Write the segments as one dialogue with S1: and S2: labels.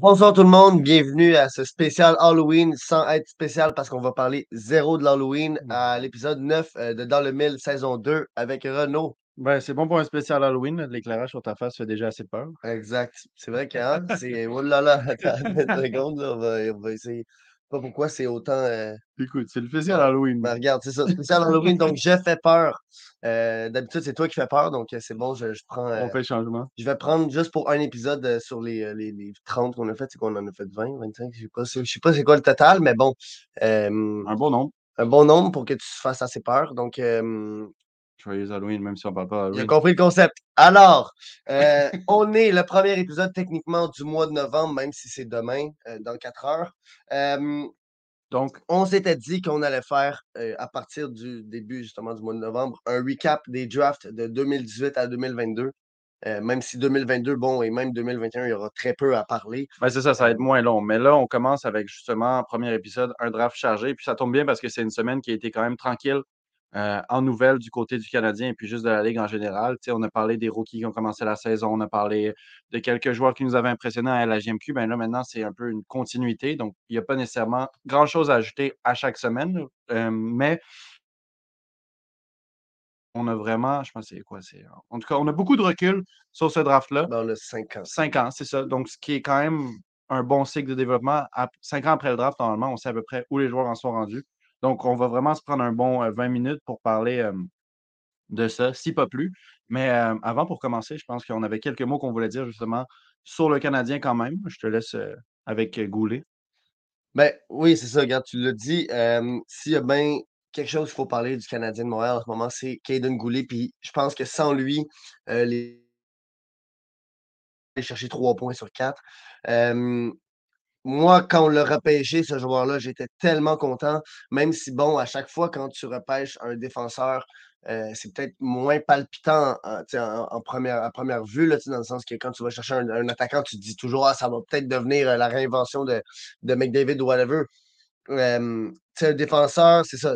S1: Bonsoir tout le monde, bienvenue à ce spécial Halloween sans être spécial parce qu'on va parler zéro de l'Halloween à l'épisode 9 euh, de Dans le Mille saison 2 avec Renaud.
S2: Ben, c'est bon pour un spécial Halloween. L'éclairage sur ta face fait déjà assez peur.
S1: Exact. C'est vrai que hein, c'est. Oh là là, attends une seconde, là, on va, on va essayer. Je sais pas pourquoi c'est autant. euh,
S2: Écoute, c'est le spécial Halloween.
S1: Ben, regarde, c'est ça, spécial Halloween, donc je fais peur. Euh, D'habitude, c'est toi qui fais peur, donc euh, c'est bon, je, je prends. euh,
S2: On fait le changement.
S1: Je vais prendre juste pour un épisode sur les, les, les 30 qu'on a fait, c'est qu'on en a fait 20, 25, je sais pas, je sais pas c'est quoi le total, mais bon,
S2: Un bon nombre.
S1: un bon nombre pour que tu fasses assez peur. Donc,
S2: Joyeux Halloween, même si on parle pas
S1: j'ai compris le concept. Alors, euh, on est le premier épisode techniquement du mois de novembre, même si c'est demain, euh, dans 4 heures. Euh,
S2: Donc,
S1: on s'était dit qu'on allait faire, à partir du début justement du mois de novembre, un recap des drafts de 2018 à 2022. Euh, même si 2022, bon, et même 2021, il y aura très peu à parler.
S2: ben, c'est ça, ça va être moins long. Mais là, on commence avec justement, premier épisode, un draft chargé. Puis ça tombe bien parce que c'est une semaine qui a été quand même tranquille euh, en nouvelles du côté du Canadien et puis juste de la Ligue en général. On a parlé des rookies qui ont commencé la saison, on a parlé de quelques joueurs qui nous avaient impressionnés à la GMQ. Ben là, maintenant, c'est un peu une continuité. Donc, il n'y a pas nécessairement grand-chose à ajouter à chaque semaine. Euh, mais on a vraiment, je pense, que c'est quoi? C'est, en tout cas, on a beaucoup de recul sur ce draft-là.
S1: On a 5 ans.
S2: Cinq ans, c'est ça. Donc, ce qui est quand même un bon cycle de développement. À- cinq ans après le draft, normalement, on sait à peu près où les joueurs en sont rendus. Donc, on va vraiment se prendre un bon euh, 20 minutes pour parler euh, de ça, si pas plus. Mais euh, avant, pour commencer, je pense qu'on avait quelques mots qu'on voulait dire justement sur le Canadien quand même. Je te laisse euh, avec euh, Goulet.
S1: Ben oui, c'est ça, regarde, tu l'as dit. euh, S'il y a bien quelque chose qu'il faut parler du Canadien de Montréal en ce moment, c'est Caden Goulet. Puis je pense que sans lui, euh, les chercher trois points sur quatre. Euh, moi, quand on l'a repêché, ce joueur-là, j'étais tellement content. Même si, bon, à chaque fois, quand tu repêches un défenseur, euh, c'est peut-être moins palpitant en, sais, en- en première, à première vue, là, dans le sens que quand tu vas chercher un, un attaquant, tu te dis toujours, ah, ça va peut-être devenir euh, la réinvention de, de McDavid ou whatever. Euh, tu sais, un défenseur, c'est ça.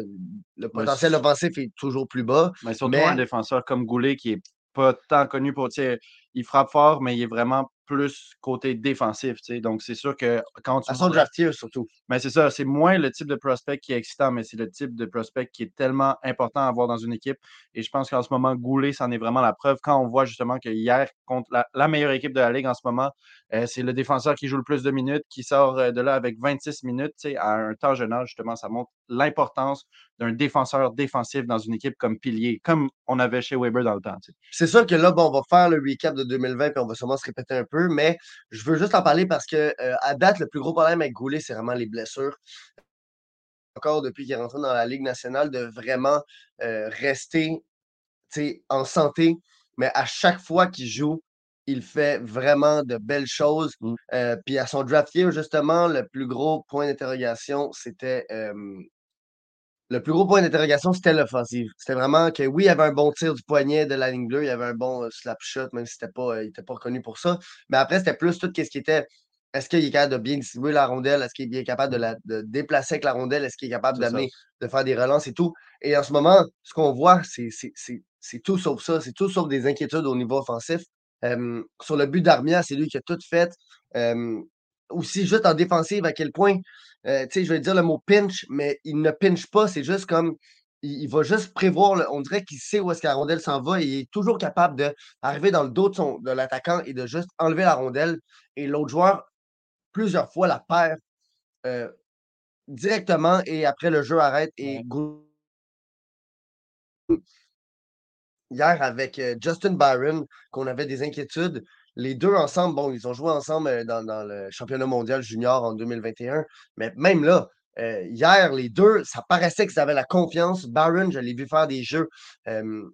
S1: Le potentiel offensif est toujours plus bas.
S2: Mais surtout
S1: Mais-
S2: un défenseur comme Goulet qui est pas tant connu pour, tu sais, il frappe fort, mais il est vraiment plus côté défensif. Donc, c'est sûr que quand tu
S1: À son draftier, surtout.
S2: Mais c'est ça, c'est moins le type de prospect qui est excitant, mais c'est le type de prospect qui est tellement important à avoir dans une équipe. Et je pense qu'en ce moment, Goulet, c'en est vraiment la preuve. Quand on voit justement que hier, contre la, la meilleure équipe de la Ligue en ce moment, euh, c'est le défenseur qui joue le plus de minutes, qui sort euh, de là avec 26 minutes, à un temps jeune âge, justement, ça montre l'importance d'un défenseur défensif dans une équipe comme pilier, comme on avait chez Weber dans le temps.
S1: C'est sûr que là, bon, on va faire le recap de 2020 puis on va sûrement se répéter un peu, mais je veux juste en parler parce que euh, à date, le plus gros problème avec Goulet, c'est vraiment les blessures. Encore depuis qu'il est rentré dans la Ligue nationale, de vraiment euh, rester en santé, mais à chaque fois qu'il joue, il fait vraiment de belles choses.
S2: Mm.
S1: Euh, puis à son draft year, justement, le plus gros point d'interrogation, c'était euh, le plus gros point d'interrogation, c'était l'offensive. C'était vraiment que oui, il y avait un bon tir du poignet de la ligne bleue, il y avait un bon euh, slap shot, même si pas, euh, il n'était pas reconnu pour ça. Mais après, c'était plus tout ce qui était. Est-ce qu'il est capable de bien distribuer la rondelle? Est-ce qu'il est bien capable de la de déplacer avec la rondelle? Est-ce qu'il est capable d'amener, de faire des relances et tout? Et en ce moment, ce qu'on voit, c'est tout sauf ça. C'est tout sauf des inquiétudes au niveau offensif. Euh, sur le but d'Armia, c'est lui qui a tout fait. Euh, aussi, juste en défensive, à quel point, euh, tu sais, je vais dire le mot pinch, mais il ne pinch pas. C'est juste comme, il, va juste prévoir, on dirait qu'il sait où est-ce que la rondelle s'en va et il est toujours capable d'arriver dans le dos de, son- de l'attaquant et de juste enlever la rondelle. Et l'autre joueur, plusieurs fois, la perd euh, directement et après le jeu arrête et hier avec euh, Justin Byron, qu'on avait des inquiétudes. Les deux ensemble, bon, ils ont joué ensemble euh, dans, le championnat mondial junior en 2021, mais même là, euh, hier, les deux, ça paraissait qu'ils avaient la confiance. Byron, je l'ai vu faire des jeux euh,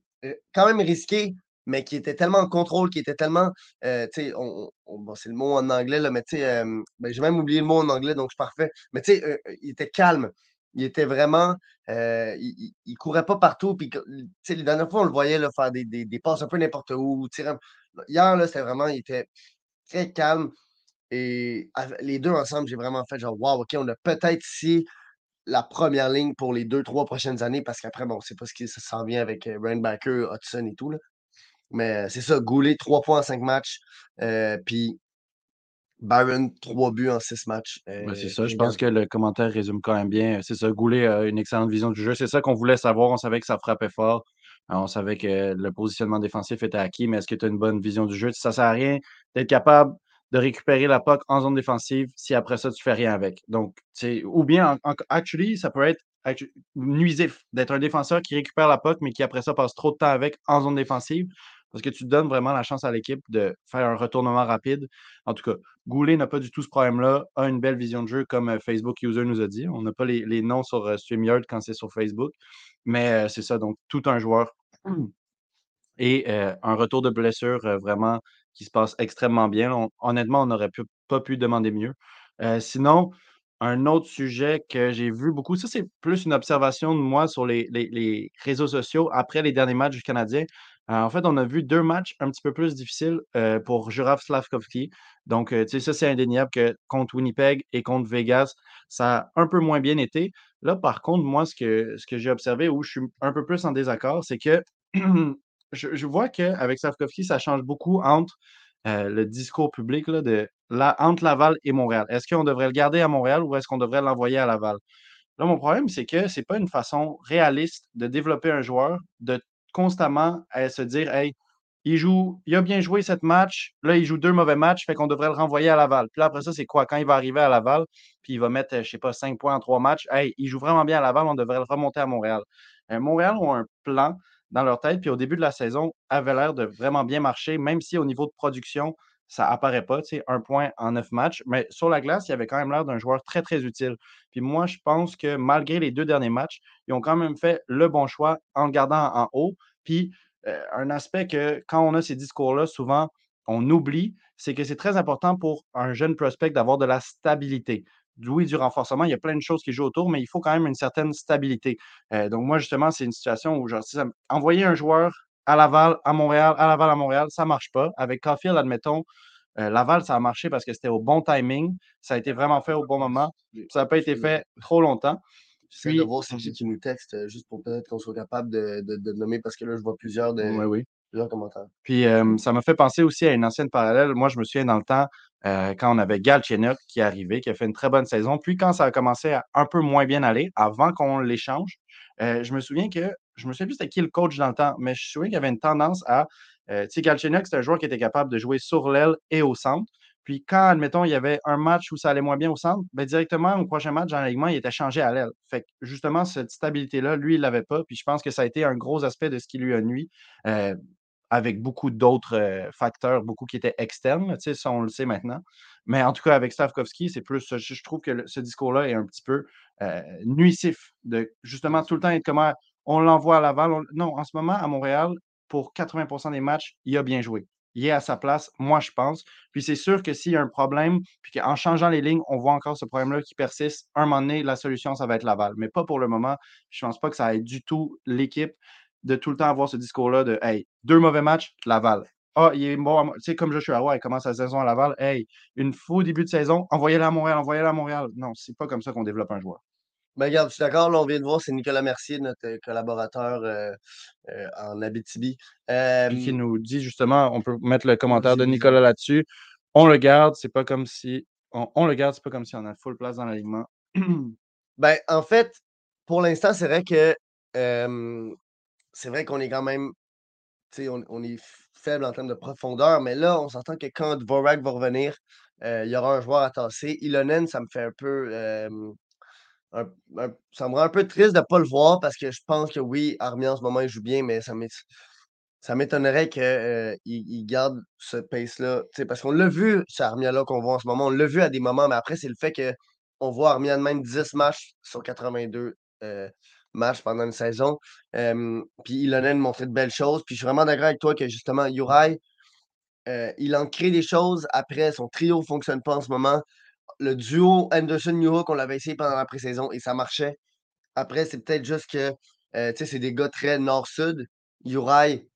S1: quand même risqués, mais qui était tellement en contrôle, qui était tellement, euh, sais, on, c'est le mot en anglais, là, mais tu sais, ben, j'ai même oublié le mot en anglais, donc je suis parfait. Mais tu sais, il était calme. Il était vraiment, il, il, courait pas partout. Puis, les dernières fois, on le voyait faire des, des, passes un peu n'importe où. Hier, là, c'était vraiment, il était très calme. Et les deux ensemble, j'ai vraiment fait genre, wow, OK, on a peut-être ici la première ligne pour les deux, trois prochaines années, parce qu'après, bon, on ne sait pas ce qui s'en vient avec Rainbacker, Hudson et tout. Là. Mais c'est ça, Goulet, trois points en cinq matchs. puis Byron, trois buts en six matchs.
S2: Ben, c'est ça, je pense que le commentaire résume quand même bien. C'est ça, Goulet a une excellente vision du jeu. C'est ça qu'on voulait savoir. On savait que ça frappait fort. On savait que le positionnement défensif était acquis, mais est-ce que tu as une bonne vision du jeu? Ça ne sert à rien d'être capable de récupérer la POC en zone défensive si après ça, tu fais rien avec. Donc, ou bien, actually, ça peut être nuisif d'être un défenseur qui récupère la POC, mais qui après ça passe trop de temps avec en zone défensive parce que tu donnes vraiment la chance à l'équipe de faire un retournement rapide. En tout cas, Goulet n'a pas du tout ce problème-là, a une belle vision de jeu comme euh, Facebook User nous a dit. On n'a pas les, noms sur euh, StreamYard quand c'est sur Facebook, mais euh, c'est ça, donc tout un joueur. Et un retour de blessure vraiment qui se passe extrêmement bien. honnêtement, on n'aurait pas pu demander mieux. sinon, un autre sujet que j'ai vu beaucoup, ça c'est plus une observation de moi sur les, réseaux sociaux après les derniers matchs du Canadien. En fait, on a vu deux matchs un petit peu plus difficiles pour Juraf Slavkovski. Donc, tu sais, ça, c'est indéniable que contre Winnipeg et contre Vegas, ça a un peu moins bien été. Là, par contre, moi, ce que, j'ai observé où je suis un peu plus en désaccord, c'est que je, vois qu'avec Slavkovski, ça change beaucoup entre le discours public de entre Laval et Montréal. Est-ce qu'on devrait le garder à Montréal ou est-ce qu'on devrait l'envoyer à Laval? Là, mon problème, c'est que ce n'est pas une façon réaliste de développer un joueur, de constamment à se dire Hey, il joue, il a bien joué cette match, là, il joue deux mauvais matchs, fait qu'on devrait le renvoyer à Laval. Puis là, après ça, c'est quoi? Quand il va arriver à Laval, puis il va mettre, je sais pas, cinq points en trois matchs, hey, il joue vraiment bien à Laval, on devrait le remonter à Montréal. Euh, Montréal ont un plan dans leur tête, puis au début de la saison, avait l'air de vraiment bien marcher, même si au niveau de production, ça apparaît pas, tu sais, un point en neuf matchs. Mais sur la glace, il avait quand même l'air d'un joueur très, très utile. Puis moi, je pense que malgré les deux derniers matchs, ils ont quand même fait le bon choix en le gardant en haut. Puis un aspect que quand on a ces discours-là, souvent, on oublie, c'est que c'est très important pour un jeune prospect d'avoir de la stabilité. Oui, du renforcement, il y a plein de choses qui jouent autour, mais il faut quand même une certaine stabilité. donc, moi, justement, c'est une situation où, genre, envoyer un joueur à Laval, à Montréal, à Laval, à Montréal, ça ne marche pas. Avec Caulfield, admettons, Laval, ça a marché parce que c'était au bon timing. Ça a été vraiment fait au bon moment. Ça n'a pas été fait trop longtemps.
S1: J'essaie de voir si qui nous texte, euh, juste pour peut-être qu'on soit capable de, de, nommer, parce que là, je vois plusieurs, de, plusieurs commentaires.
S2: Puis ça m'a fait penser aussi à une ancienne parallèle. Moi, je me souviens dans le temps, euh, quand on avait Galchenyuk qui est arrivé, qui a fait une très bonne saison. Puis quand ça a commencé à un peu moins bien aller, avant qu'on l'échange, euh, je me souviens que, je me souviens plus c'était qui le coach dans le temps, mais je me souviens qu'il y avait une tendance à, tu sais, Galchenyuk, c'était un joueur qui était capable de jouer sur l'aile et au centre. Puis quand, admettons, il y avait un match où ça allait moins bien au centre, bien, directement au prochain match, dans l'alignement, il était changé à l'aile. Fait que justement, cette stabilité-là, lui, il l'avait pas. Puis je pense que ça a été un gros aspect de ce qui lui a nuit. Euh, avec beaucoup d'autres euh, facteurs, beaucoup qui étaient externes, tu sais, on le sait maintenant. Mais en tout cas, avec Stavkovski, c'est plus, je, trouve que ce discours-là est un petit peu euh, nuisif, de justement tout le temps être comme ah, on l'envoie à Laval. Non, en ce moment, à Montréal, pour 80% des matchs, il a bien joué il est à sa place, moi, je pense. Puis c'est sûr que s'il y a un problème, puis qu'en changeant les lignes, on voit encore ce problème-là qui persiste, un moment donné, la solution, ça va être Laval. Mais pas pour le moment. Je pense pas que ça aide du tout l'équipe de tout le temps avoir ce discours-là de Hey, deux mauvais matchs, Laval. Ah, il est bon. Tu sais, comme Joshua Roy, il commence sa saison à Laval. Hey, une faux début de saison, envoyez-le à Montréal, envoyez-le à Montréal. Non, c'est pas comme ça qu'on développe un joueur.
S1: Ben, regarde, je suis d'accord, là, on vient de voir, c'est Nicolas Mercier, notre euh, collaborateur euh, euh, en Abitibi.
S2: qui nous dit justement, on peut mettre le commentaire de Nicolas là-dessus. On le garde, c'est pas comme si. On, le garde, c'est pas comme si on a full place dans l'alignement.
S1: ben, en fait, pour l'instant, c'est vrai que c'est vrai qu'on est quand même. On, on est faible en termes de profondeur, mais là, on s'entend que quand Dvorak va revenir, il y aura un joueur à tasser. Ilonen, ça me fait un peu ça me rend un peu triste de ne pas le voir parce que je pense que oui, Armia en ce moment il joue bien, mais ça m'étonnerait qu'il euh, il garde ce pace-là. Parce qu'on l'a vu, ce Armia-là qu'on voit en ce moment, on l'a vu à des moments, mais après, c'est le fait qu'on voit Armia de même 10 matchs sur 82 euh, matchs pendant une saison. Puis Ilonen montrait de belles choses. Puis je suis vraiment d'accord avec toi que justement, Uri, euh, il en crée des choses. Après, son trio ne fonctionne pas en ce moment. Le duo Anderson-Newhook, on l'avait essayé pendant la pré-saison et ça marchait. Après, c'est peut-être juste que euh, c'est des gars très nord-sud. Uri,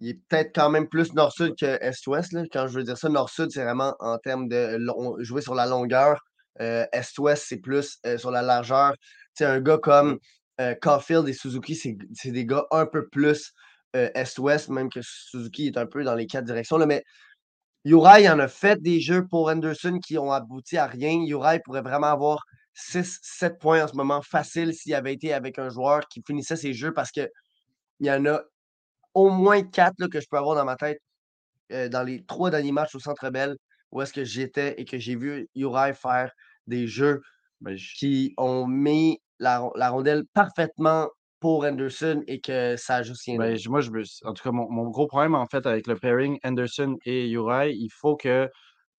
S1: il est peut-être quand même plus nord-sud que est-ouest. Quand je veux dire ça, nord-sud, c'est vraiment en termes de jouer sur la longueur. Euh, est-ouest, c'est plus euh, sur la largeur. sais, un gars comme euh, Caulfield et Suzuki, c'est des gars un peu plus est-ouest, même que Suzuki est un peu dans les quatre directions. Là, mais Uri en a fait des jeux pour Anderson qui ont abouti à rien. Uri pourrait vraiment avoir 6-7 points en ce moment facile s'il avait été avec un joueur qui finissait ses jeux parce que il y en a au moins quatre que je peux avoir dans ma tête dans les trois derniers matchs au Centre Bell où est-ce que j'étais et que j'ai vu Uri faire des jeux ben, qui ont mis la, rondelle parfaitement pour Anderson et que ça juste rien
S2: ben, Moi, je, en tout cas, mon, gros problème en fait avec le pairing Anderson et Uri, il faut que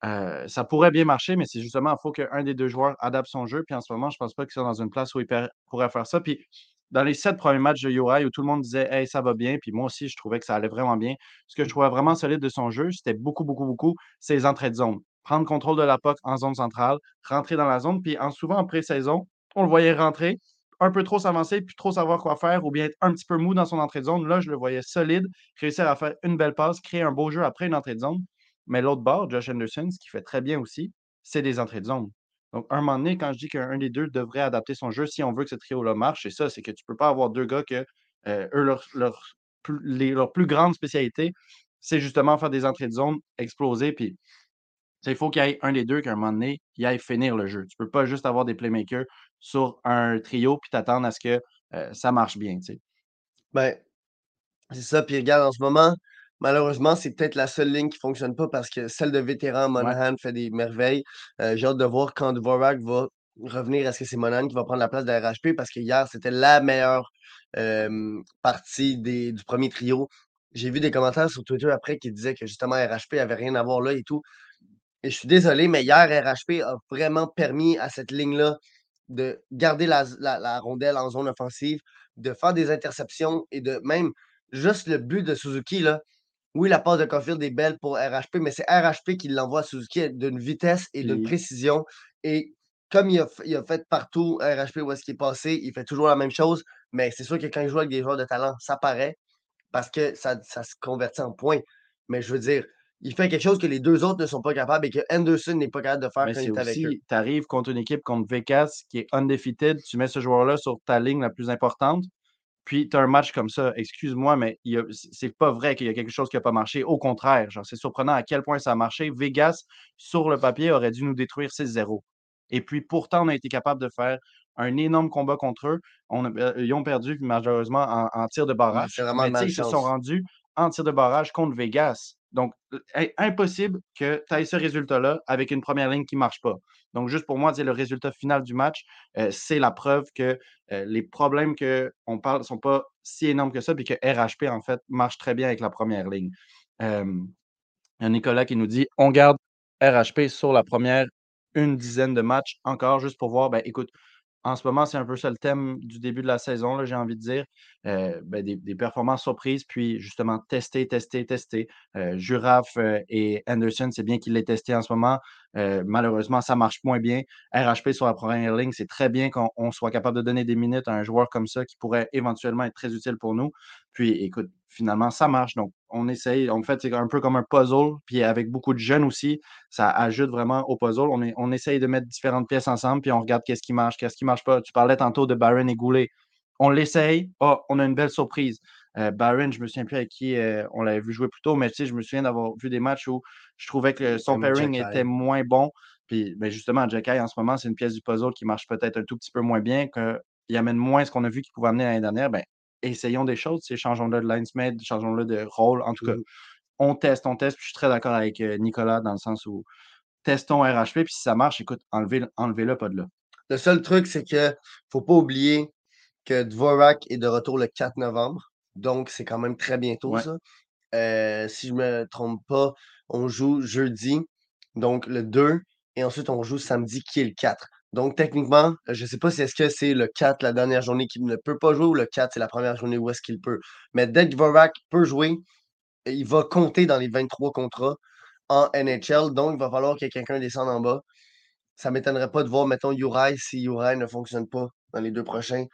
S2: ça pourrait bien marcher, mais c'est justement, il faut qu'un des deux joueurs adapte son jeu. Puis en ce moment, je ne pense pas qu'ils sont dans une place où ils pourraient faire ça. Puis dans les sept premiers matchs de Uri, où tout le monde disait Hey, ça va bien, puis moi aussi, je trouvais que ça allait vraiment bien. Ce que je trouvais vraiment solide de son jeu, c'était beaucoup, beaucoup, beaucoup ses entrées de zone prendre contrôle de la POC en zone centrale, rentrer dans la zone, puis en, souvent en pré-saison, on le voyait rentrer, un peu trop s'avancer, puis trop savoir quoi faire, ou bien être un petit peu mou dans son entrée de zone. Là, je le voyais solide, réussir à faire une belle passe, créer un beau jeu après une entrée de zone. Mais l'autre bord, Josh Anderson, ce qui fait très bien aussi, c'est des entrées de zone. Donc, un moment donné, quand je dis qu'un des deux devrait adapter son jeu si on veut que ce trio-là marche, c'est ça, c'est que tu ne peux pas avoir deux gars que euh, eux, leur, leur, leur plus grande spécialité, c'est justement faire des entrées de zone, exploser, puis il faut qu'il y ait un des deux qu'à un moment donné, il aille finir le jeu. Tu ne peux pas juste avoir des playmakers sur un trio puis t'attendre à ce que ça marche bien.
S1: Ben, c'est ça. Puis regarde, en ce moment, malheureusement, c'est peut-être la seule ligne qui ne fonctionne pas parce que celle de vétéran, Monahan, fait des merveilles. J'ai hâte de voir quand Dvorak va revenir. Est-ce que c'est Monahan qui va prendre la place de RHP? Parce que hier, c'était la meilleure partie des, du premier trio. J'ai vu des commentaires sur Twitter après qui disaient que justement RHP avait rien à voir là et tout. Et je suis désolé, mais hier, RHP a vraiment permis à cette ligne-là de garder la, rondelle en zone offensive, de faire des interceptions et de même juste le but de Suzuki. Là, oui, la passe de Caulfield est belle pour RHP, mais c'est RHP qui l'envoie à Suzuki d'une vitesse et d'une précision. Et comme il a, fait partout RHP où est-ce qu'il est passé, il fait toujours la même chose. Mais c'est sûr que quand il joue avec des joueurs de talent, ça paraît parce que ça, ça se convertit en points. Mais je veux dire, il fait quelque chose que les deux autres ne sont pas capables et que Anderson n'est pas capable de faire quand il est avec eux.
S2: Tu arrives contre une équipe contre Vegas qui est undefeated, tu mets ce joueur-là sur ta ligne la plus importante, puis tu as un match comme ça. Excuse-moi, mais c'est pas vrai qu'il y a quelque chose qui n'a pas marché. Au contraire, c'est surprenant à quel point ça a marché. Vegas, sur le papier, aurait dû nous détruire 6-0. Et puis pourtant, on a été capable de faire un énorme combat contre eux. On euh, ils ont perdu, malheureusement, en, tir de barrage. mais ils se sont rendus en tir de barrage contre Vegas. Donc, impossible que tu aies ce résultat-là avec une première ligne qui ne marche pas. Donc, juste pour moi, le résultat final du match, euh, c'est la preuve que euh, les problèmes qu'on parle ne sont pas si énormes que ça, puis que RHP, en fait, marche très bien avec la première ligne. il y a Nicolas qui nous dit on garde RHP sur la première une dizaine de matchs encore, juste pour voir, ben, écoute, en ce moment, c'est un peu ça le thème du début de la saison, j'ai envie de dire. Euh, ben, des, performances surprises, puis justement tester, tester, tester. Euh, Juraf euh, et Anderson, c'est bien qu'il les testé en ce moment. malheureusement, ça marche moins bien. RHP sur la première ligne, c'est très bien qu'on soit capable de donner des minutes à un joueur comme ça qui pourrait éventuellement être très utile pour nous. Puis écoute, finalement, ça marche. Donc, on essaye. En fait, c'est un peu comme un puzzle. Puis avec beaucoup de jeunes aussi, ça ajoute vraiment au puzzle. On, est, on essaye de mettre différentes pièces ensemble, puis on regarde qu'est-ce qui marche, qu'est-ce qui marche pas. Tu parlais tantôt de Byron et Goulet. On l'essaye. Oh, on a une belle surprise. Euh, Byron, je me souviens plus avec qui euh, on l'avait vu jouer plus tôt, mais tu sais, je me souviens d'avoir vu des matchs où je trouvais que son pairing était moins bon. Puis ben justement, Jack en ce moment, c'est une pièce du puzzle qui marche peut-être un tout petit peu moins bien, qu'il amène moins ce qu'on a vu qu'il pouvait amener l'année dernière. Ben, essayons des choses, changeons-le de linesmate, changeons-le de rôle. En tout cas, mmh on teste, on teste. Puis je suis très d'accord avec Nicolas dans le sens où testons RHP, puis si ça marche, écoute, enlevez-le enlevez pas de là.
S1: Le seul truc, c'est que ne faut pas oublier que Dvorak est de retour le 4 novembre. Donc, c'est quand même très bientôt, ça. si je ne me trompe pas, on joue jeudi, donc le 2, et ensuite on joue samedi, qui est le 4. Donc, techniquement, je ne sais pas si est-ce que c'est le 4 la dernière journée qu'il ne peut pas jouer ou le 4 c'est la première journée où est-ce qu'il peut. Mais dès que Dvorak peut jouer, il va compter dans les 23 contrats en NHL. Donc, il va falloir que quelqu'un descende en bas. Ça ne m'étonnerait pas de voir, mettons, Uri si Uri ne fonctionne pas dans les deux prochains.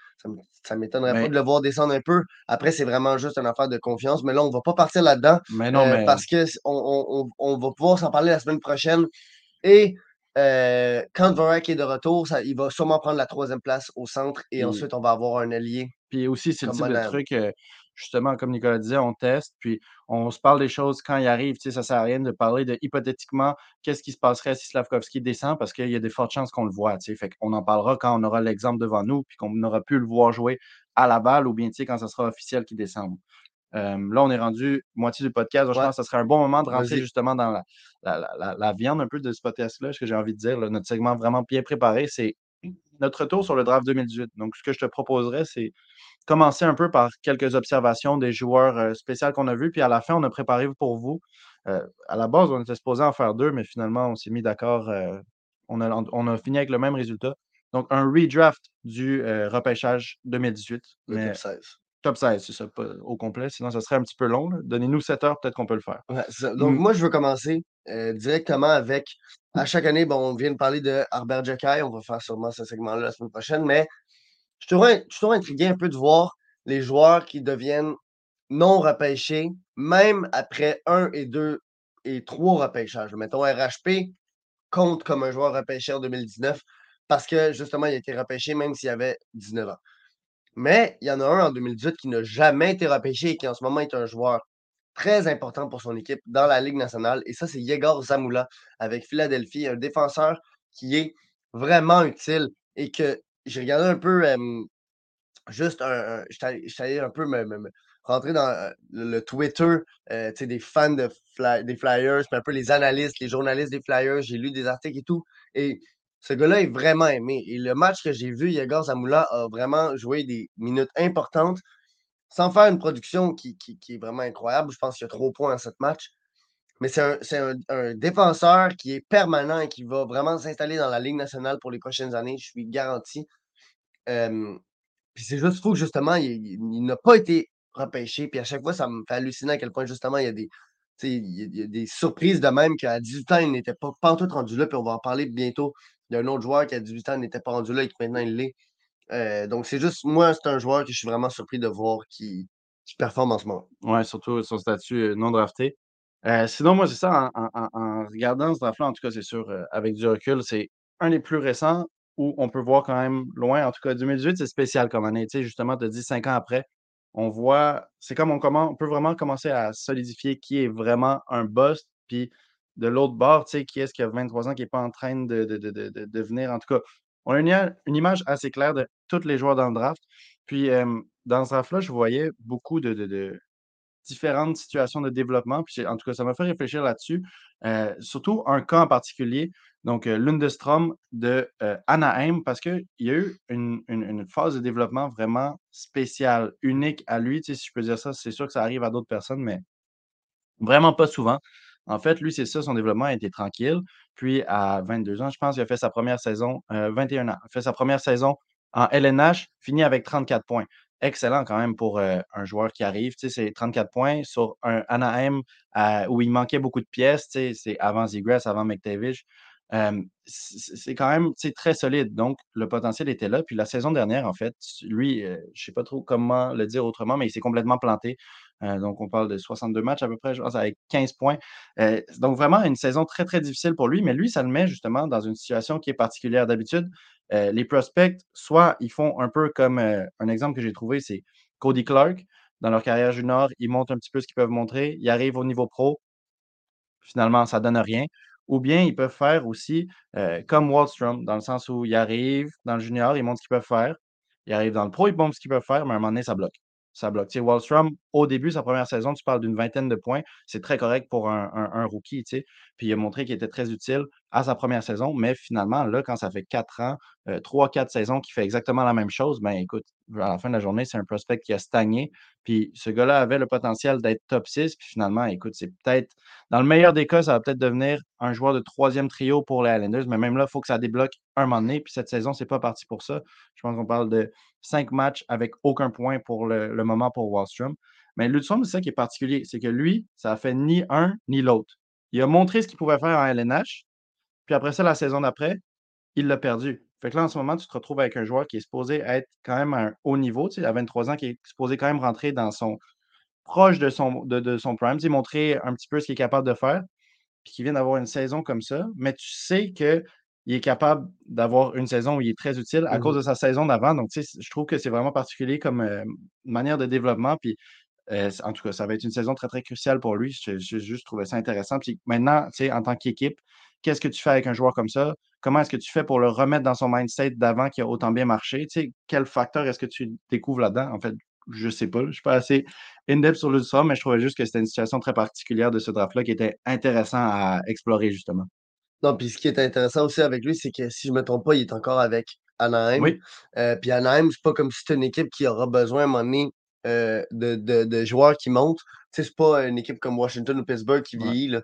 S1: Ça ne m'étonnerait pas de le voir descendre un peu. Après, c'est vraiment juste une affaire de confiance. Mais là, on ne va pas partir là-dedans.
S2: Mais non,
S1: euh,
S2: mais.
S1: Parce qu'on on, va pouvoir s'en parler la semaine prochaine. Et euh, quand Dvorak est de retour, ça, il va sûrement prendre la troisième place au centre. Et ensuite, on va avoir un allié.
S2: Puis aussi, c'est le type de truc. Euh, justement, comme Nicolas disait, on teste, puis on se parle des choses quand il arrive. Ça ne sert à rien de parler de hypothétiquement qu'est-ce qui se passerait si Slavkovski descend parce qu'il y a des fortes chances qu'on le voit. Fait on en parlera quand on aura l'exemple devant nous, puis qu'on aura pu le voir jouer à la balle ou bien quand ça sera officiel qu'il descend. Là, on est rendu moitié du podcast. Je pense que ce serait un bon moment de rentrer justement dans la, viande un peu de ce podcast-là, ce que j'ai envie de dire. notre segment vraiment bien préparé, c'est notre retour sur le draft 2018. Donc, ce que je te proposerais, c'est commencer un peu par quelques observations des joueurs euh, spéciaux qu'on a vus. Puis à la fin, on a préparé pour vous. Euh, à la base, on était supposé en faire deux, mais finalement, on s'est mis d'accord. Euh, on, a, on a fini avec le même résultat. Donc, un redraft du repêchage 2018.
S1: Le top 16.
S2: Top 16, c'est ça, pas au complet. Sinon, ça serait un petit peu long. Donnez-nous 7 heures, peut-être qu'on peut le faire.
S1: Donc, mmh. moi, je veux commencer directement avec. À chaque année, bon, on vient de parler de Harbert Jacky. On va faire sûrement ce segment-là la semaine prochaine, mais je suis toujours intrigué un peu de voir les joueurs qui deviennent non repêchés, même après un et deux et trois repêchages. Mettons, RHP compte comme un joueur repêché en 2019 parce que justement, il a été repêché même s'il avait 19 ans. Mais il y en a un en 2018 qui n'a jamais été repêché et qui en ce moment est un joueur très important pour son équipe dans la Ligue nationale. Et ça, c'est Yegor Zamula avec Philadelphie, un défenseur qui est vraiment utile et que j'ai regardé un peu, juste un, j'étais allé un peu me, rentrer dans le, Twitter des fans de des Flyers, puis un peu les analystes, les journalistes des Flyers. J'ai lu des articles et tout. Et ce gars-là est vraiment aimé. Et le match que j'ai vu, Yegor Zamoula a vraiment joué des minutes importantes sans faire une production qui, est vraiment incroyable. Je pense qu'il y a trois points dans ce match. Mais c'est un, défenseur qui est permanent et qui va vraiment s'installer dans la Ligue nationale pour les prochaines années. Je suis garanti puis c'est juste fou que justement, il, n'a pas été repêché. Puis à chaque fois, ça me fait halluciner à quel point justement, il y a des, surprises de même qu'à 18 ans, il n'était pas, tout rendu là. Puis on va en parler bientôt. Il y a un autre joueur qui à 18 ans n'était pas rendu là et qui maintenant il l'est. Euh, donc c'est juste, moi, c'est un joueur que je suis vraiment surpris de voir qui, performe en ce moment.
S2: Ouais, surtout son statut euh, non drafté. Euh, sinon, moi, c'est ça, en, regardant ce draft-là, en tout cas, c'est sûr, avec du recul, c'est un des plus récents où on peut voir quand même loin. En tout cas, 2018, c'est spécial comme année. Tu sais, justement, tu as dit cinq ans après, on voit, c'est comme on, on peut vraiment commencer à solidifier qui est vraiment un boss. Puis de l'autre bord, tu sais, qui est-ce qui a 23 ans, qui n'est pas en train de, de, de, En tout cas, on a une, image assez claire de tous les joueurs dans le draft. Puis dans ce draft-là, je voyais beaucoup de, différentes situations de développement. Puis en tout cas, ça m'a fait réfléchir là-dessus. Euh, surtout un cas en particulier, donc euh, Lundestrom de euh, Anaheim, parce qu'il y a eu une, phase de développement vraiment spéciale, unique à lui. si je peux dire ça, c'est sûr que ça arrive à d'autres personnes, mais vraiment pas souvent. En fait, lui, c'est ça, son développement a été tranquille. Puis à 22 ans, je pense, il a fait sa première saison, 21 ans, il a fait sa première saison en LNH, fini avec 34 points excellent quand même pour un joueur qui arrive. C'est 34 points sur un Anaheim où il manquait beaucoup de pièces. C'est avant Zigress, avant McTavish. c'est quand même très solide. Donc, le potentiel était là. Puis la saison dernière, en fait, lui, je ne sais pas trop comment le dire autrement, mais il s'est complètement planté. Donc, on parle de 62 matchs à peu près, je pense, avec 15 points. donc, vraiment une saison très, très difficile pour lui. Mais lui, ça le met justement dans une situation qui est particulière. D'habitude, euh, les prospects, soit ils font un peu comme euh, un exemple que j'ai trouvé, c'est Cody Clark. Dans leur carrière junior, ils montrent un petit peu ce qu'ils peuvent montrer. Ils arrivent au niveau pro. Finalement, ça ne donne rien. Ou bien ils peuvent faire aussi euh, comme Wallstrom, dans le sens où ils arrivent dans le junior, ils montrent ce qu'ils peuvent faire. Ils arrivent dans le pro, ils montrent ce qu'ils peuvent faire, mais à un moment donné, ça bloque. Ça bloque. Tu sais, Wallstrom, au début, sa première saison, tu parles d'une vingtaine de points. C'est très correct pour un, rookie. Puis il a montré qu'il était très utile à sa première saison, mais finalement, là, quand ça fait quatre ans, euh, trois, quatre saisons qu'il fait exactement la même chose, ben écoute, à la fin de la journée, c'est un prospect qui a stagné. Puis ce gars-là avait le potentiel d'être top 6. Puis finalement, écoute, c'est peut-être, dans le meilleur des cas, ça va peut-être devenir un joueur de troisième trio pour les Islanders. Mais même là, il faut que ça débloque un moment donné. Puis cette saison, c'est pas parti pour ça. Je pense qu'on parle de cinq matchs avec aucun point pour le, moment pour Wallstrom. Mais Ludstrom, c'est ça qui est particulier. C'est que lui, ça a fait ni un ni l'autre. Il a montré ce qu'il pouvait faire en LNH. Puis après ça, la saison d'après, il l'a perdu. Fait que là, en ce moment, tu te retrouves avec un joueur qui est supposé être quand même à un haut niveau, tu sais, à 23 ans, qui est supposé quand même rentrer dans son proche de son, de, son prime, tu montrer un petit peu ce qu'il est capable de faire, puis qui vient d'avoir une saison comme ça, mais tu sais qu'il est capable d'avoir une saison où il est très utile à cause mmh de sa saison d'avant. Donc, tu sais, je trouve que c'est vraiment particulier comme euh, manière de développement. Puis, euh, en tout cas, ça va être une saison très, très cruciale pour lui. J'ai juste trouvé ça intéressant. Puis maintenant, tu sais, en tant qu'équipe, Qu'est-ce que tu fais avec un joueur comme ça? Comment est-ce que tu fais pour le remettre dans son mindset d'avant qui a autant bien marché? Tu sais, quel facteur est-ce que tu découvres là-dedans? En fait, je ne sais pas. Je ne suis pas assez in-depth sur le mais je trouvais juste que c'était une situation très particulière de ce draft-là qui était intéressant à explorer, justement.
S1: Non, puis ce qui est intéressant aussi avec lui, c'est que si je ne me trompe pas, il est encore avec Anaheim. Oui. Euh, puis Anaheim, c'est pas comme si c'était une équipe qui aura besoin à un moment donné euh, de, joueurs qui montent. Tu sais, c'est pas une équipe comme Washington ou Pittsburgh qui vieillit. Là.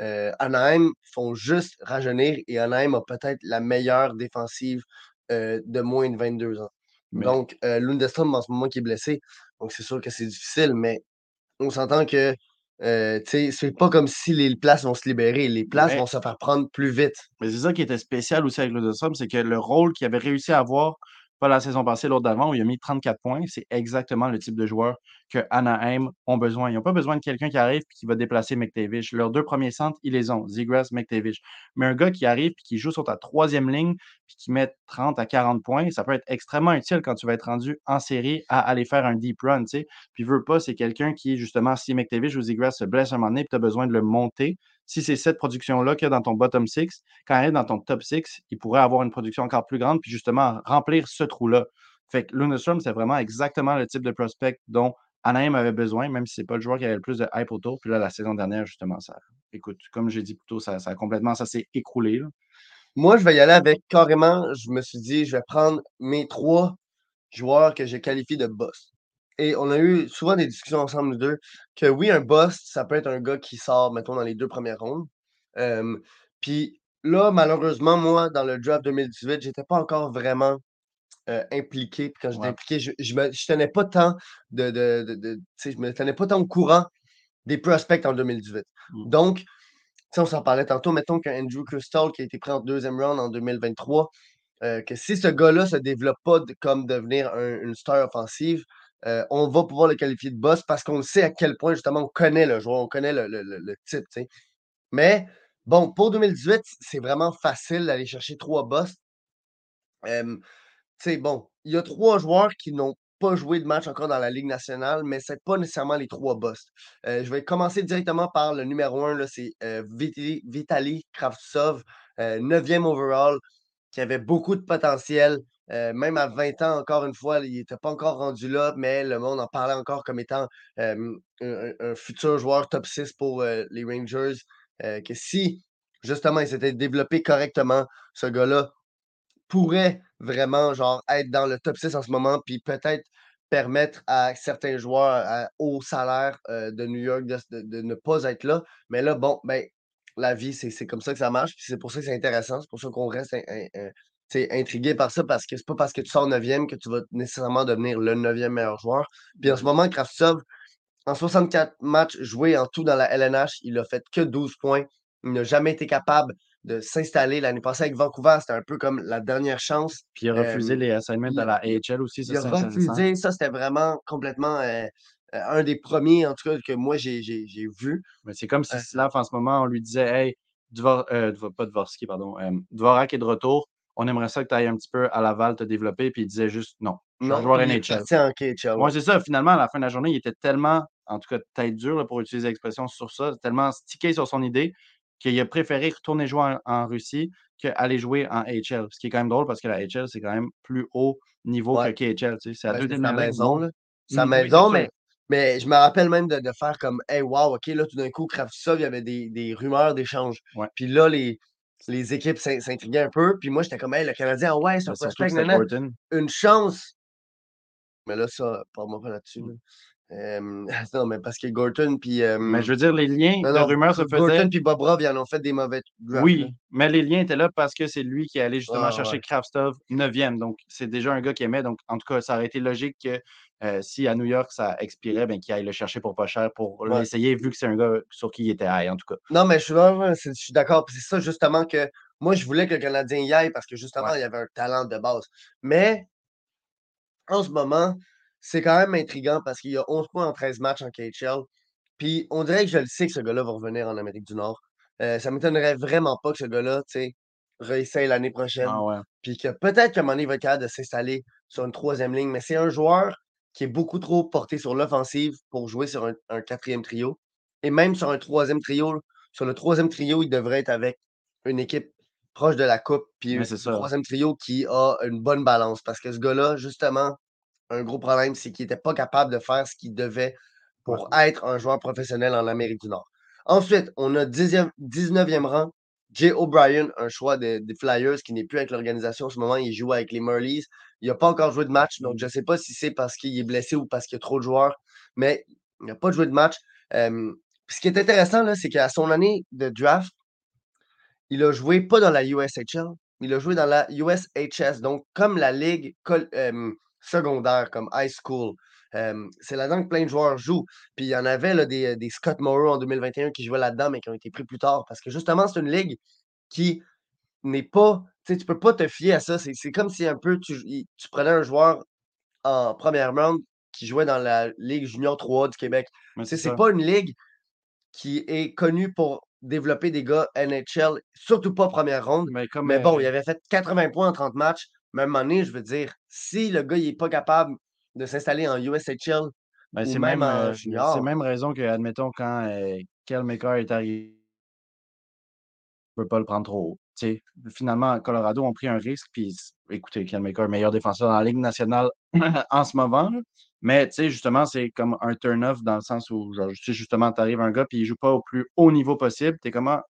S1: Euh, Anaheim font juste rajeunir et Anaheim a peut-être la meilleure défensive euh, de moins de 22 ans. Donc, Lundestrom, en ce moment, qui est blessé. Donc, c'est sûr que c'est difficile, mais on s'entend que euh, c'est pas comme si les places vont se libérer. Les places vont se faire prendre plus vite.
S2: Mais c'est ça qui était spécial aussi avec Lundestrom, c'est que le rôle qu'il avait réussi à avoir pas la saison passée, l'autre d'avant, où il a mis 34 points. C'est exactement le type de joueur que Anaheim ont besoin. Ils n'ont pas besoin de quelqu'un qui arrive et qui va déplacer McTavish. Leurs deux premiers centres, ils les ont, Zegras, McTavish. Mais un gars qui arrive et qui joue sur ta troisième ligne puis qui met 30 à 40 points, ça peut être extrêmement utile quand tu vas être rendu en série à aller faire un deep run. sais. Puis veut pas, c'est quelqu'un qui, justement, si McTavish ou Zegras se blesse un moment donné, tu as besoin de le monter, si c'est cette production-là qu'il y a dans ton bottom six, quand il est dans ton top six, il pourrait avoir une production encore plus grande, puis justement remplir ce trou-là. Fait que c'est vraiment exactement le type de prospect dont Anaheim avait besoin, même si ce n'est pas le joueur qui avait le plus de hype autour. Puis là, la saison dernière, justement, ça, écoute, comme j'ai dit plus tôt, ça, ça complètement, ça s'est écroulé.
S1: Moi, je vais y aller avec carrément, je me suis dit, je vais prendre mes trois joueurs que j'ai qualifiés de boss et on a eu souvent des discussions ensemble, nous deux, que oui, un boss, ça peut être un gars qui sort, mettons, dans les deux premières rondes. puis là, malheureusement, moi, dans le draft 2018, j'étais pas encore vraiment impliqué. Puis quand j'étais impliqué, je, je, me, tenais pas tant de, de, de, je me tenais pas tant au courant des prospects en 2018. Mmh. Donc, on s'en parlait tantôt, mettons qu'un Andrew Crystal qui a été pris en deuxième round en 2023, que si ce gars-là se développe pas comme devenir une star offensive, euh, on va pouvoir le qualifier de boss parce qu'on sait à quel point, justement, on connaît le joueur, on connaît le, type. Mais bon, pour 2018, c'est vraiment facile d'aller chercher trois boss. bon, il y a trois joueurs qui n'ont pas joué de match encore dans la Ligue nationale, mais ce n'est pas nécessairement les trois boss. Euh, je vais commencer directement par le numéro un, c'est euh, Vitali, Kravtsov, 9e overall, qui avait beaucoup de potentiel. Euh, même à 20 ans, encore une fois, il n'était pas encore rendu là, mais le monde en parlait encore comme étant un, futur joueur top 6 pour euh, les Rangers. Euh, que si, justement, il s'était développé correctement, ce gars-là pourrait vraiment genre, être dans le top 6 en ce moment, puis peut-être permettre à certains joueurs à haut salaire de New York de, ne pas être là. Mais là, bon, ben, la vie, c'est comme ça que ça marche, puis c'est pour ça que c'est intéressant, c'est pour ça qu'on reste intrigué par ça parce que c'est pas parce que tu sors 9e que tu vas nécessairement devenir le 9e meilleur joueur. Puis en ce moment, Kraftsov, en 64 matchs joués en tout dans la LNH, il a fait que 12 points. Il n'a jamais été capable de s'installer. L'année passée avec Vancouver, c'était un peu comme la dernière chance.
S2: Puis il a refusé les assignments à la AHL aussi.
S1: Ça, il a refusé. Ça, c'était vraiment complètement euh, euh, un des premiers, en tout cas, que moi, j'ai vu.
S2: Mais c'est comme si euh, en ce moment, on lui disait Hey, Dvor, pas Dvorsky, pardon, Dvorak est de retour on aimerait ça que tu ailles un petit peu à Laval te développer, puis il disait juste non.
S1: Je non, joueur NHL.
S2: c'est ça. Finalement, à la fin de la journée, il était tellement, en tout cas, tête dure pour utiliser l'expression sur ça, tellement stické sur son idée qu'il a préféré retourner jouer en, Russie qu'aller jouer en HL. Ce qui est quand même drôle parce que la HL, c'est quand même plus haut niveau que KHL. C'est à deux
S1: sa maison. Là. Sa maison, mais Mais je me rappelle même de, de faire comme Hey, wow, OK, là, tout d'un coup, Kravtsov, il y avait des, des rumeurs d'échange.
S2: Ouais.
S1: Puis là, les, les équipes s'in- s'intriguaient un peu. Puis moi, j'étais comme Hey, le Canadien, ouais, c'est un
S2: surtout
S1: prospect, une chance. Mais là, ça, pas moi pas là-dessus.
S2: Mm.
S1: là. Euh, non, mais parce que Gorton, puis. euh,
S2: Mais je veux dire, les liens
S1: non, non,
S2: rumeurs se faisaient.
S1: Gorton puis Bobrov, ils en ont fait des mauvais drafts. là.
S2: Oui, mais les liens étaient là parce que c'est lui qui allait justement
S1: Ah,
S2: chercher
S1: ouais.
S2: Kravstov 9e. Donc, c'est déjà un gars qui aimait. Donc, en tout cas, ça aurait été logique que euh, si à New York ça expirait, ben, qu'il aille le chercher pour pas cher pour
S1: Ouais.
S2: l'essayer, vu que c'est un gars sur qui il était high, en tout cas.
S1: Non, mais je suis, je suis d'accord. C'est ça, justement, que moi, je voulais que le Canadien y aille parce que, justement,
S2: Ouais.
S1: il y avait un talent de base. Mais, en ce moment, c'est quand même intriguant parce qu'il y a 11 points en 13 matchs en KHL. Puis, on dirait que je le sais que ce gars-là va revenir en Amérique du Nord. Euh, ça m'étonnerait vraiment pas que ce gars-là, tu sais, réessaye l'année prochaine.
S2: Ah ouais.
S1: Puis que peut-être donné, il va être capable de s'installer sur une troisième ligne. Mais c'est un joueur qui est beaucoup trop porté sur l'offensive pour jouer sur un, un quatrième trio. Et même sur un troisième trio, sur le troisième trio, il devrait être avec une équipe proche de la coupe. Puis un troisième trio qui a une bonne balance. Parce que ce gars-là, justement, un gros problème, c'est qu'il n'était pas capable de faire ce qu'il devait pour être un joueur professionnel en Amérique du Nord. Ensuite, on a 10e, 19e rang, Jay O'Brien, un choix de- des Flyers qui n'est plus avec l'organisation en ce moment. Il joue avec les Marlies. Il n'a pas encore joué de match, donc je ne sais pas si c'est parce qu'il est blessé ou parce qu'il y a trop de joueurs, mais il n'a pas joué de match. Euh, ce qui est intéressant, c'est qu'à son année de draft, il a joué pas dans la USHL, il a joué dans la USHS, donc comme la ligue euh, secondaire, comme high school. Euh, c'est là-dedans que plein de joueurs jouent. Puis il y en avait là, des, des Scott Morrow en 2021 qui jouaient là-dedans, mais qui ont été pris plus tard. Parce que justement, c'est une ligue qui n'est pas. Tu sais, tu peux pas te fier à ça. C'est c'est comme si un peu tu, tu prenais un joueur en première round qui jouait dans la Ligue Junior 3 du Québec.
S2: C'est
S1: pas une ligue qui est connue pour développer des gars NHL, surtout pas première ronde.
S2: Mais comme,
S1: Mais bon,
S2: euh,
S1: il avait fait 80 points en 30 matchs. Même année, je veux dire, si le gars il est pas capable de s'installer en USHL,
S2: ben, c'est
S1: même
S2: même, euh, c'est même raison que, admettons, quand euh, Kel Maker est arrivé, on ne peut pas le prendre trop haut. Tu sais, finalement, Colorado ont pris un risque. Puis, écoutez, Kel Maker, meilleur défenseur dans la Ligue nationale en ce moment. là. Mais, justement, c'est comme un turn-off dans le sens où, genre, justement, tu arrives un gars, puis il joue pas au plus haut niveau possible. Tu es comment,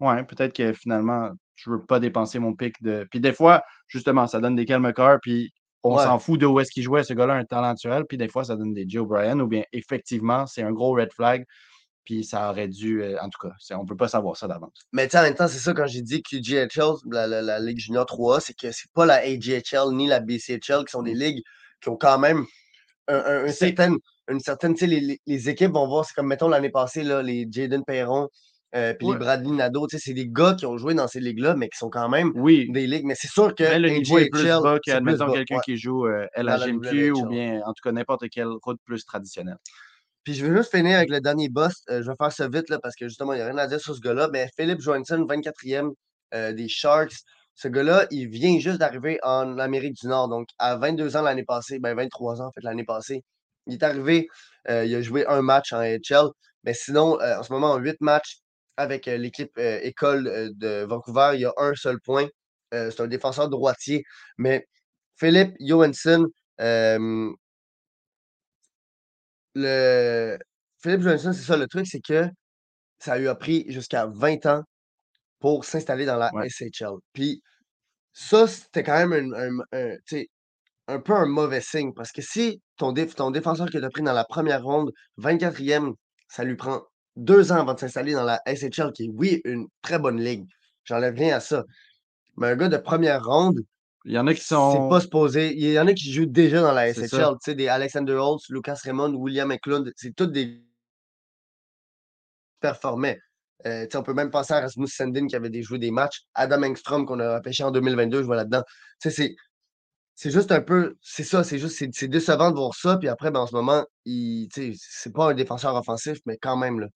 S2: ouais, peut-être que finalement, je veux pas dépenser mon pic de. Puis, des fois, justement, ça donne des Kel Maker, puis on
S1: Ouais.
S2: s'en fout de où est-ce qu'il jouait. Ce gars-là un talent naturel, puis des fois, ça donne des Joe Bryan, ou bien, effectivement, c'est un gros red flag. Puis ça aurait dû, euh, en tout cas, on peut pas savoir ça d'avance.
S1: Mais tu en même temps, c'est ça quand j'ai dit QGHL, la, la, la Ligue Junior 3A, c'est que c'est pas la AGHL ni la BCHL qui sont des ligues qui ont quand même un, un- une certaine, une certaine, tu sais, les, les- les équipes vont voir, c'est comme, mettons, l'année passée, là, les Jaden Perron, euh, puis
S2: Ouais.
S1: les Bradley sais, c'est des gars qui ont joué dans ces ligues-là, mais qui sont quand même
S2: Oui,
S1: des ligues. Mais c'est sûr que
S2: mais le niveau est plus bas qu'admettons quelqu'un
S1: ouais.
S2: qui joue euh, LHMQ ou bien, en tout cas, n'importe quelle route plus traditionnelle.
S1: Puis je veux juste finir avec le dernier boss. Euh, je vais faire ça vite là, parce que justement, il n'y a rien à dire sur ce gars-là. Mais Philippe Johansson, 24e euh, des Sharks. Ce gars-là, il vient juste d'arriver en Amérique du Nord. Donc, à 22 ans l'année passée, ben 23 ans en fait l'année passée. Il est arrivé, il a joué un match en HL. Mais sinon, en ce moment, 8 matchs avec l'équipe école de Vancouver. Il y a un seul point. C'est un défenseur droitier. Mais Philippe Johansson, le Philippe Johansson, c'est ça le truc, c'est que ça lui a pris jusqu'à 20 ans pour s'installer dans la
S2: Ouais.
S1: SHL. Puis ça, c'était quand même un, un- un- un peu un mauvais signe parce que si ton, déf- ton défenseur que tu as pris dans la première ronde, 24e, ça lui prend deux ans avant de s'installer dans la SHL, qui est, oui, une très bonne ligue. J'enlève rien à ça. Mais un gars de première ronde,
S2: Il y en a qui
S1: c'est
S2: sont.
S1: pas supposé. Il y en a qui jouent déjà dans la
S2: C'est
S1: SHL. Tu sais, des Alexander Holtz, Lucas Raymond, William McClung, c'est tous des performaient. Euh, tu sais, on peut même penser à Rasmus Sandin qui avait joué des matchs. Adam Engstrom qu'on a pêché en 2022, je vois là-dedans. Tu sais, c'est. C'est juste un peu, c'est ça, c'est juste, c'est décevant de voir ça. Puis après, ben, en ce moment, il, c'est pas un défenseur offensif, mais quand même, là,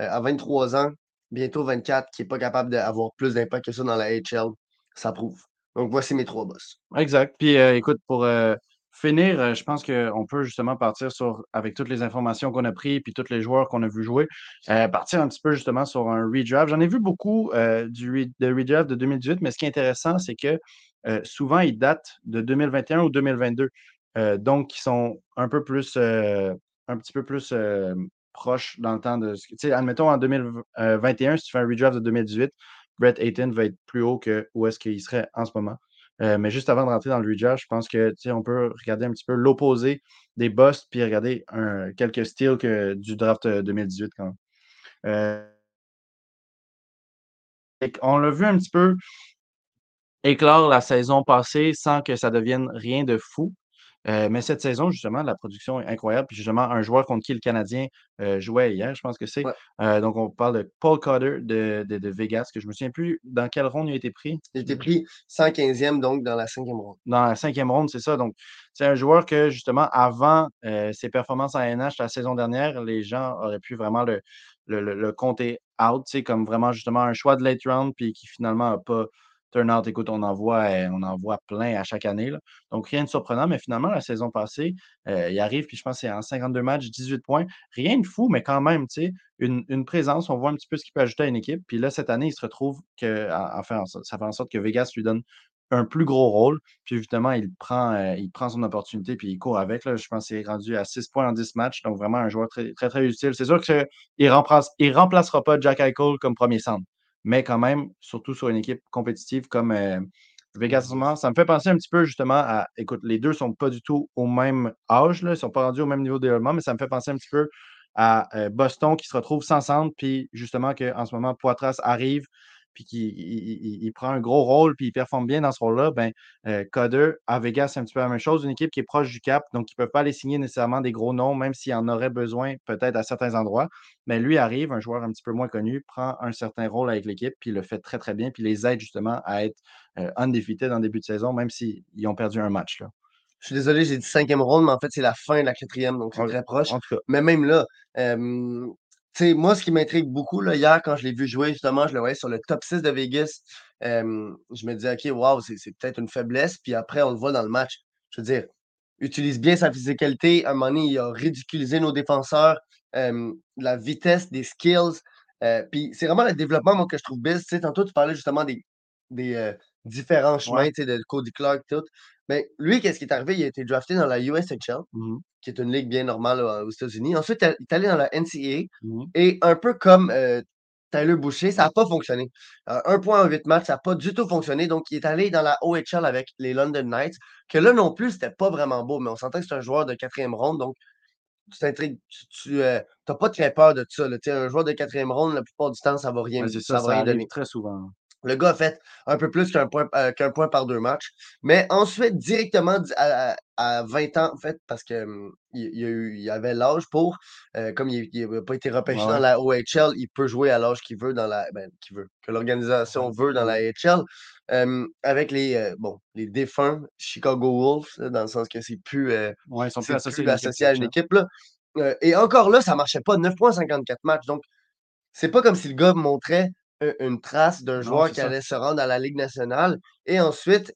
S1: euh, à 23 ans, bientôt 24, qui est pas capable d'avoir plus d'impact que ça dans la HL, ça prouve. Donc voici mes trois boss.
S2: Exact. Puis euh, écoute, pour euh, finir, je pense qu'on peut justement partir sur, avec toutes les informations qu'on a prises puis tous les joueurs qu'on a vu jouer, partir un petit peu justement sur un redraft. J'en ai vu beaucoup du de redraft de 2018, mais ce qui est intéressant, c'est que euh, souvent, ils datent de 2021 ou 2022. Euh, donc, ils sont un peu plus euh, petit peu plus proche dans le temps de. Tu sais, admettons en 2021, si tu fais un redraft de 2018, Brett Ayton va être plus haut que où est-ce qu'il serait en ce moment. mais juste avant de rentrer dans le redraft, je pense que on peut regarder un petit peu l'opposé des boss, puis regarder quelques styles du draft 2018 quand on l'a vu un petit peu éclore la saison passée sans que ça devienne rien de fou. Euh, mais cette saison, justement, la production est incroyable. Puis justement, un joueur contre qui le Canadien euh, jouait hier, je pense que c'est. Euh, donc, on parle de Paul Cotter de, de, Vegas, que je ne me souviens plus dans quelle ronde il a été pris.
S1: Il a été pris 115e, donc dans la cinquième ronde.
S2: Dans la cinquième ronde, c'est ça. Donc, c'est un joueur que, justement, avant ses performances en NH la saison dernière, les gens auraient pu vraiment le, le, le, compter out, comme vraiment, justement, un choix de late round, puis qui finalement n'a pas Turnout, écoute, on en voit, euh, on plein à chaque année. Donc, rien de surprenant, mais finalement, la saison passée, euh, il arrive, puis je pense que c'est en 52 matchs, 18 points. Rien de fou, mais quand même, tu sais, une, présence, on voit un petit peu ce qu'il peut ajouter à une équipe. Puis là, cette année, il se retrouve que, enfin, ça fait en sorte que Vegas lui donne un plus gros rôle. Puis évidemment, il prend, euh, il prend son opportunité puis il court avec. Là. Je pense qu'il est rendu à 6 points en 10 matchs. Donc vraiment un joueur très, très, très utile. C'est sûr qu'il ne il remplacera pas Jack Eichel comme premier centre mais quand même, surtout sur une équipe compétitive comme euh, Vegas. Ça me fait penser un petit peu justement à. Écoute, les deux ne sont pas du tout au même âge, là, ils ne sont pas rendus au même niveau de développement, mais ça me fait penser un petit peu à euh, Boston qui se retrouve sans centre, puis justement qu'en ce moment, Poitras arrive, puis qu'il il, prend un gros rôle, puis il performe bien dans ce rôle-là, ben, euh, Coder à Vegas, c'est un petit peu la même chose. Une équipe qui est proche du cap, donc qui ne peut pas aller signer nécessairement des gros noms, même s'il en aurait besoin peut-être à certains endroits. Mais lui arrive, un joueur un petit peu moins connu, prend un certain rôle avec l'équipe, puis le fait très, très bien, puis les aide justement à être euh, undefeated en début de saison, même s'ils ont perdu un match. Là.
S1: Je suis désolé, j'ai dit cinquième ronde, mais en fait, c'est la fin de la quatrième, donc c'est très proche. Mais même là, euh, moi, ce qui m'intrigue beaucoup, hier, quand je l'ai vu jouer, justement, je le voyais sur le top 6 de Vegas. je me disais, OK, wow, c'est peut-être une faiblesse. Puis après, on le voit dans le match. Je veux dire, utilise bien sa physicalité. À un moment donné, il a ridiculisé nos défenseurs, la vitesse, des skills. Puis c'est vraiment le développement moi, que je trouve bise. tantôt, tu parlais justement des, différents chemins de Cody Clark, tout. Mais lui, qu'est-ce qui est arrivé? Il a été drafté dans la USHL, mmh qui est une ligue bien normale aux États-Unis. Ensuite, il est allé dans la NCAA. Mmh et un peu comme euh, Tyler Boucher, ça n'a pas fonctionné. Euh, un point en huit matchs, ça n'a pas du tout fonctionné. Donc, il est allé dans la OHL avec les London Knights, que là non plus, c'était pas vraiment beau, mais on sentait que c'est un joueur de quatrième ronde. Donc, tu t'intrigues, tu n'as euh, pas très peur de ça. Un joueur de quatrième ronde, la plupart du temps, ça ne va rien,
S2: ça, va rien donner. Très souvent.
S1: Le gars a fait un peu plus qu'un point, euh, point par deux matchs. Mais ensuite, directement à, 20 ans, en fait, parce qu'il il, il avait l'âge pour, euh, comme il n'a pas été repêché dans la OHL, il peut jouer à l'âge qu'il veut dans la. Ben, qu'il veut, que l'organisation veut dans la AHL. Hum, avec les, euh, bon, les défunts Chicago Wolves, dans le sens que c'est plus,
S2: ouais, ils sont plus associés,
S1: à une équipe. Là. et encore là, ça ne marchait pas. 9,54 matchs. Donc, c'est pas comme si le gars montrait une trace d'un joueur qui allait se rendre à la Ligue nationale. Et ensuite,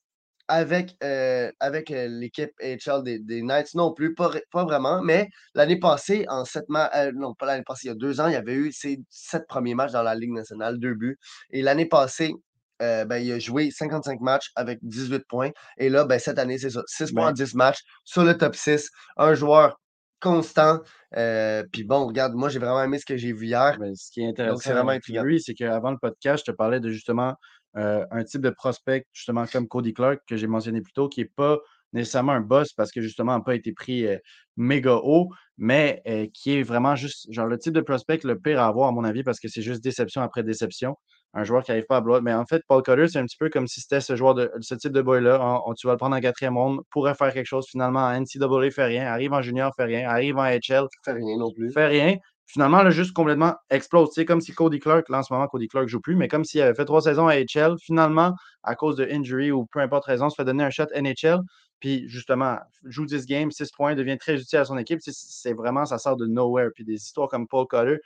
S1: avec, euh, avec euh, l'équipe HL des, des, Knights, non plus, pas, pas vraiment. Mais l'année passée, en sept matchs, euh, non, pas l'année passée, il y a deux ans, il y avait eu ses sept premiers matchs dans la Ligue nationale, deux buts. Et l'année passée, ben, il a joué 55 matchs avec 18 points. Et là, ben, cette année, c'est ça. 6 points en 10 matchs sur le top 6. Un joueur constant. Euh, puis bon, regarde, moi, j'ai vraiment aimé ce que j'ai vu hier.
S2: Ben, ce qui est intéressant c'est vraiment lui, c'est qu'avant le podcast, je te parlais de justement euh, un type de prospect, justement comme Cody Clark, que j'ai mentionné plus tôt, qui n'est pas nécessairement un boss parce que justement n'a pas été pris euh, méga haut, mais qui est vraiment juste genre le type de prospect le pire à avoir, à mon avis, parce que c'est juste déception après déception un joueur qui n'arrive pas à bloquer. Mais en fait, Paul Cutter, c'est un petit peu comme si c'était ce joueur de ce type de boy-là. tu vas le prendre en quatrième ronde, pourrait faire quelque chose. Finalement, en NCAA, fait rien. Arrive en junior, fait rien. Arrive en HL.
S1: Fait rien non plus.
S2: Fait rien. Finalement, là, juste complètement explose. C'est comme si Cody Clark, là, en ce moment, Cody Clark ne joue plus, mais comme s'il avait fait trois saisons à HL, finalement, à cause de injury ou peu importe raison, se fait donner un shot NHL. Puis justement, joue 10 games, 6 points, devient très utile à son équipe. C'est vraiment, ça sort de nowhere. Puis des histoires comme Paul Cutter,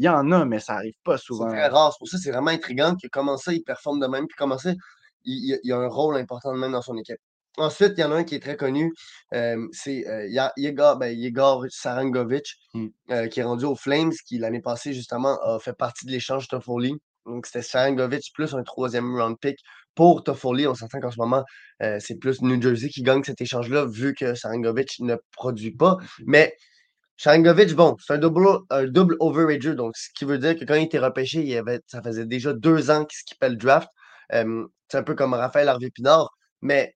S2: il y en a, mais ça n'arrive pas souvent.
S1: C'est très rare. Pour ça, c'est vraiment intriguant que comment ça, il performe de même, puis comment ça, il, il, a un rôle important de même dans son équipe. Ensuite, il y en a un qui est très connu, euh, c'est euh, Yegor, ben, Sarangovic, hmm. euh, qui est rendu aux Flames, qui l'année passée, justement, a fait partie de l'échange Toffoli. Donc, c'était Sarangovic plus un troisième round pick pour Toffoli. On s'entend qu'en ce moment, c'est plus New Jersey qui gagne cet échange-là, vu que Sarangovic ne produit pas. Mais Sharangovic, bon, c'est un double, un double donc ce qui veut dire que quand il était repêché, ça faisait déjà deux ans qu'il skippait le draft. C'est un peu comme Raphaël Harvey-Pinard, mais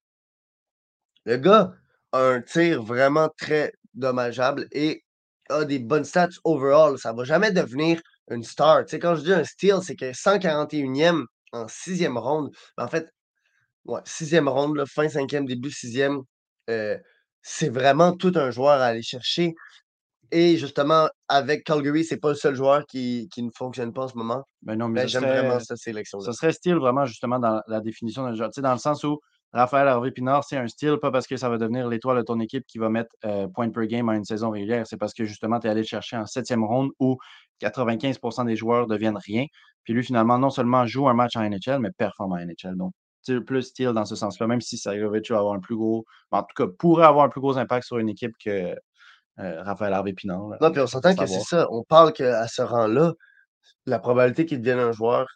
S1: le gars a un tir vraiment très dommageable et a des bonnes stats overall. Ça va jamais devenir une star. Tu quand je dis un steal, c'est que 141e en sixième ronde, en fait, sixième ronde, fin cinquième, début sixième, euh, c'est vraiment tout un joueur à aller chercher. Et justement, avec Calgary, c'est pas le seul joueur qui, qui ne fonctionne pas en ce moment.
S2: Ben non, mais
S1: Ben, j'aime vraiment cette sélection-là.
S2: ce serait style vraiment justement dans la définition d'un joueur. Tu sais, dans le sens où Raphaël Harvey Pinard, c'est un style, pas parce que ça va devenir l'étoile de ton équipe qui va mettre euh, point per game en une saison régulière. C'est parce que justement, tu es allé le chercher en septième ronde où 95% des joueurs deviennent rien. Puis lui, finalement, non seulement joue un match en NHL, mais performe en NHL. Donc, plus style dans ce sens-là, même si Sagovic va avoir un plus gros, en tout cas, pourrait avoir un plus gros impact sur une équipe que euh, Raphaël Harvey Pinard. là.
S1: Non, puis on s'entend que c'est ça. On parle qu'à ce rang-là, la probabilité qu'il devienne un joueur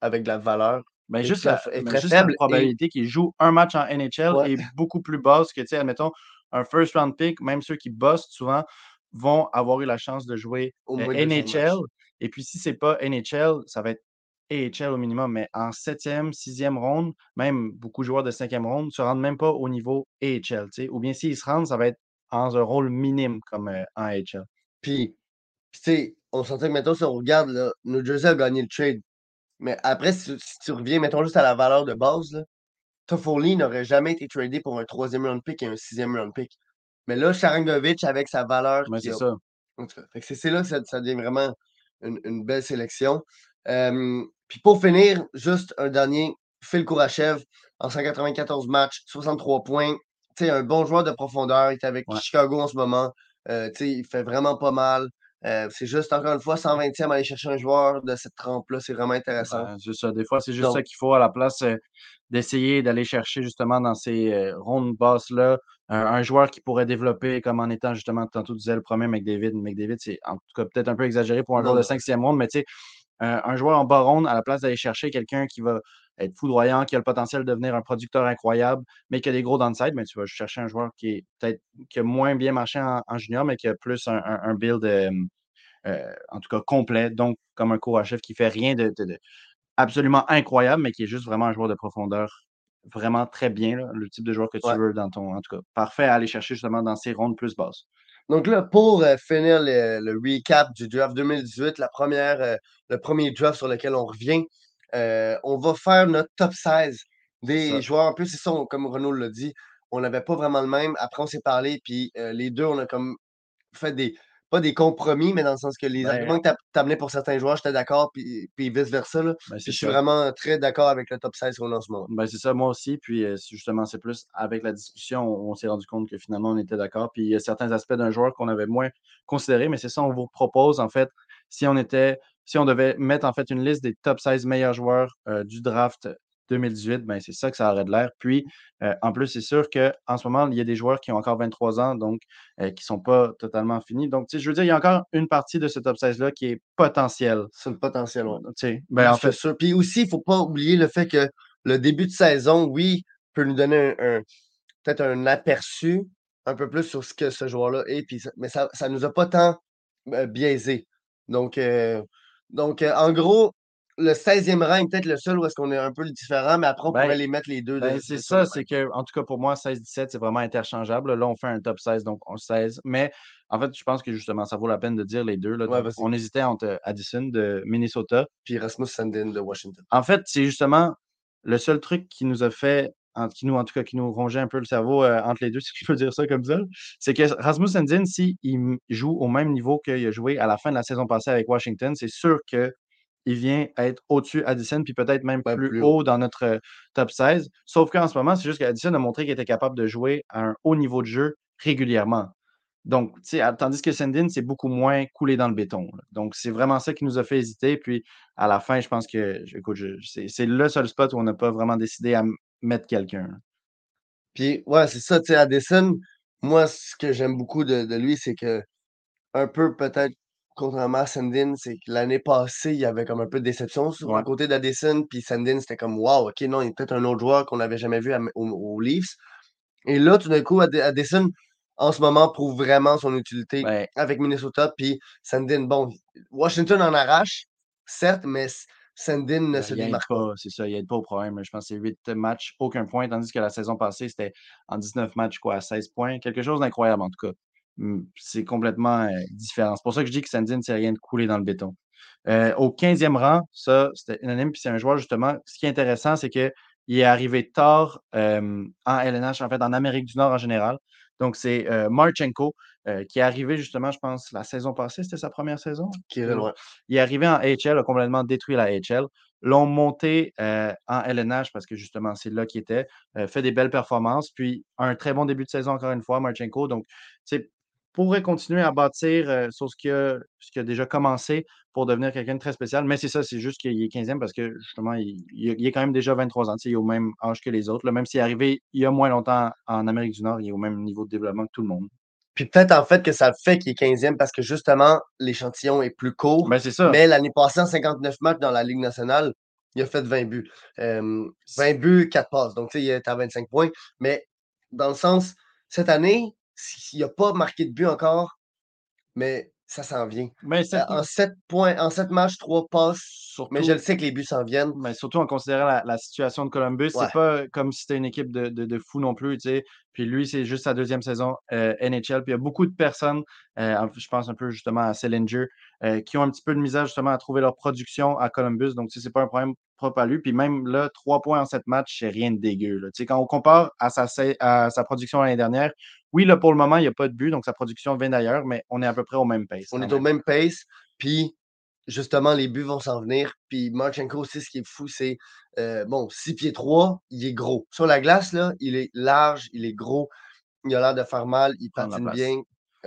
S1: avec de la valeur
S2: Ben,
S1: est
S2: juste
S1: très,
S2: la,
S1: est
S2: ben,
S1: très
S2: juste la
S1: faible. Et
S2: probabilité qu'il joue un match en NHL
S1: ouais,
S2: est beaucoup plus basse que, tu sais, admettons, un first round pick, même ceux qui bossent souvent vont avoir eu la chance de jouer
S1: au
S2: euh,
S1: moins 200
S2: NHL. Et puis, si c'est pas NHL, ça va être AHL au minimum. Mais en septième, sixième ronde, même beaucoup de joueurs de cinquième ronde ne se rendent même pas au niveau AHL. Ou bien s'ils se rendent, ça va être en un rôle minime comme euh, en AHL.
S1: Puis, tu sais, on s'entend que, mettons, si on regarde, là, New Jersey a gagné le trade. Mais après, si, si tu reviens, mettons, juste à la valeur de base, là, Toffoli n'aurait jamais été tradé pour un troisième round pick et un sixième round pick. Mais là, Sharangovic, avec sa valeur
S2: Mais c'est
S1: a
S2: ça.
S1: C'est c'est là que ça, ça devient vraiment une, une belle sélection. Euh, puis pour finir, juste un dernier, Phil Kourachev, en 194 matchs, 63 points. Un bon joueur de profondeur. Il est avec
S2: Ouais.
S1: Chicago en ce moment. Euh, tu sais, il fait vraiment pas mal. Euh, c'est juste, encore une fois, 120e, aller chercher un joueur de cette trempe-là. C'est vraiment intéressant.
S2: Ben, c'est ça. Des fois, c'est juste ça qu'il faut à la place euh, d'essayer d'aller chercher justement dans ces euh, rondes basses-là un, un joueur qui pourrait développer comme en étant justement, tantôt tu disais le premier McDavid. McDavid, c'est en tout cas peut-être un peu exagéré pour un
S1: non,
S2: joueur de
S1: non.
S2: 5 ronde, mais tu sais, un, un joueur en bas ronde, à la place d'aller chercher quelqu'un qui va être foudroyant, qui a le potentiel de devenir un producteur incroyable, mais qui a des gros downside, mais tu vas chercher un joueur qui est peut-être qui a moins bien marché en, en junior, mais qui a plus un, un- un build euh, euh, en tout cas complet, donc comme un Kourachev qui fait rien de, de- de absolument incroyable, mais qui est juste vraiment un joueur de profondeur vraiment très bien, là, le type de joueur que tu
S1: Ouais.
S2: veux dans ton. En tout cas, parfait à aller chercher justement dans ces rondes plus basses.
S1: Donc là, pour euh, finir le, le recap du draft 2018, la première, euh, le premier draft sur lequel on revient, euh, on va faire notre top 16 des joueurs. En plus, c'est ça, on- comme Renaud l'a dit, on n'avait pas vraiment le même. Après, on s'est parlé, puis euh, les deux, on a comme fait des, pas des compromis, mais dans le sens que les arguments que tu amenais pour certains joueurs, j'étais d'accord, puis, puis vice-versa.
S2: ben,
S1: je suis vraiment très d'accord avec le top 16 qu'on a en ce moment.
S2: Ben, c'est ça, moi aussi. Puis euh, justement, c'est plus avec la discussion, on, on s'est rendu compte que finalement, on était d'accord. Puis il y a certains aspects d'un joueur qu'on avait moins considérés, mais c'est ça, on vous propose, en fait, si on était, si on devait mettre en fait une liste des top 16 meilleurs joueurs euh, du draft 2018, ben, c'est ça que ça aurait de l'air. Puis, euh, en plus, c'est sûr qu'en ce moment, il y a des joueurs qui ont encore 23 ans, donc euh, qui ne sont pas totalement finis. Donc, je veux dire, il y a encore une partie de ce top 16-là qui est potentielle.
S1: C'est le potentiel.
S2: Tu sais, ben, en fait,
S1: ça. Puis aussi, il ne faut pas oublier le fait que le début de saison, oui, peut nous donner un, un- peut-être un aperçu un peu plus sur ce que ce joueur-là est, puis mais ça ne nous a pas tant euh, biaisé. Donc, euh, donc euh, en gros, le 16e rang est peut-être le seul où est-ce qu'on est un peu différent, mais après, on
S2: Ben,
S1: pourrait les mettre les deux. de-
S2: Ben, c'est ça, c'est que, en tout cas, pour moi, 16-17, c'est vraiment interchangeable. Là, on fait un top 16, donc on 16. Mais en fait, je pense que justement, ça vaut la peine de dire les deux. Là.
S1: Ouais,
S2: Donc,
S1: vas-y.
S2: on hésitait entre Addison de Minnesota.
S1: Puis Rasmus Sandin de Washington.
S2: En fait, c'est justement le seul truc qui nous a fait, qui nous, en tout cas, qui nous rongeait un peu le cerveau euh, entre les deux, si je peux dire ça comme ça, c'est que Rasmus Sandin, s'il joue au même niveau qu'il a joué à la fin de la saison passée avec Washington, c'est sûr que il vient être au-dessus d'Addison, puis peut-être même
S1: Ouais,
S2: plus,
S1: plus
S2: haut dans notre euh, top 16. Sauf qu'en ce moment, c'est juste qu'Addison a montré qu'il était capable de jouer à un haut niveau de jeu régulièrement. Donc, tu sais, à- tandis que Sandin, c'est beaucoup moins coulé dans le béton. là. Donc, c'est vraiment ça qui nous a fait hésiter. Puis, à la fin, je pense que, écoute, c'est le seul spot où on n'a pas vraiment décidé à mettre quelqu'un.
S1: Puis, ouais, c'est ça, tu sais, Addison, moi, ce que j'aime beaucoup de, de lui, c'est que, un peu peut-être, contrairement à Sandin, c'est que l'année passée, il y avait comme un peu de déception sur
S2: Ouais.
S1: le côté d'Addison, puis Sandin, c'était comme, wow, ok, non, il est peut-être un autre joueur qu'on n'avait jamais vu à- aux, aux Leafs. Et là, tout d'un coup, Add- Addison, en ce moment, prouve vraiment son utilité avec Minnesota. Puis Sandin, bon, Washington en arrache, certes, mais Sandin ne se démarque pas.
S2: c'est ça, il aide pas au problème. Je pense que c'est 8 matchs, aucun point, tandis que la saison passée, c'était en 19 matchs, quoi, à 16 points. Quelque chose d'incroyable, en tout cas. Mmh, c'est complètement, heu, différent. C'est pour ça que je dis que Sandin, c'est rien de couler dans le béton. Heu, au 15e rang, ça, c'était unanime, puis c'est un joueur, justement, ce qui est intéressant, c'est qu'il est arrivé tard, hem, en LNH, en fait, en Amérique du Nord en général. Donc c'est, heu, Marchenko, heu, qui est arrivé, justement, je pense, la saison passée, c'était sa première saison?
S1: Kirill,
S2: Ou
S1: ouais.
S2: il est arrivé en AHL, a complètement détruit la AHL. L'ont monté, heu, en LNH parce que, justement, c'est là qu'il était, fait des belles performances, puis un très bon début de saison, encore une fois, Marchenko. Donc, tu sais, pourrait continuer à bâtir, sur ce qu'il a ce qu'il a déjà commencé pour devenir quelqu'un de très spécial. Mais c'est ça, c'est juste qu'il est 15e parce que, justement, il est quand même déjà 23 ans, il est au même âge que les autres, là. Même s'il est arrivé il y a moins longtemps en Amérique du Nord, il est au même niveau de développement que tout le monde.
S1: Puis peut-être en fait que ça fait qu'il est 15e parce que justement, l'échantillon est plus court.
S2: Ben, c'est ça.
S1: Mais l'année passée, en 59 matchs dans la Ligue nationale, il a fait 20 buts. Hem, 20 buts, 4 passes. Donc, tu sais, il est à 25 points. Mais dans le sens, cette année, s'il n'a pas marqué de but encore, mais ça s'en vient.
S2: Mais
S1: Euh, en 7 points, en 7 matchs, 3 passes. Mais je le sais que les buts s'en viennent.
S2: Mais surtout en considérant la la situation de Columbus,
S1: Ouais.
S2: c'est pas comme si c'était une équipe de de de fous non plus, tu sais? Puis lui, c'est juste sa deuxième saison, heu, NHL. Puis il y a beaucoup de personnes, en je pense un peu justement à Sellinger, qui ont un petit peu de misère justement à trouver leur production à Columbus. Donc, tu sais, c'est pas un problème propre à lui. Puis même là, 3 points en 7 matchs, c'est rien de dégueu, là. Quand on compare à sa sai à sa production l'année dernière, oui, là, pour le moment, il y a pas de but, donc sa production vient d'ailleurs, mais on est à peu près au même pace
S1: On est au
S2: même.
S1: pace. Puis justement, les buts vont s'en venir. Puis Marchenko aussi, ce qui est fou, c'est euh, bon, 6 pieds 3, il est gros. Sur la glace, là, il est large, il est gros, il a l'air de faire mal, il patine bien,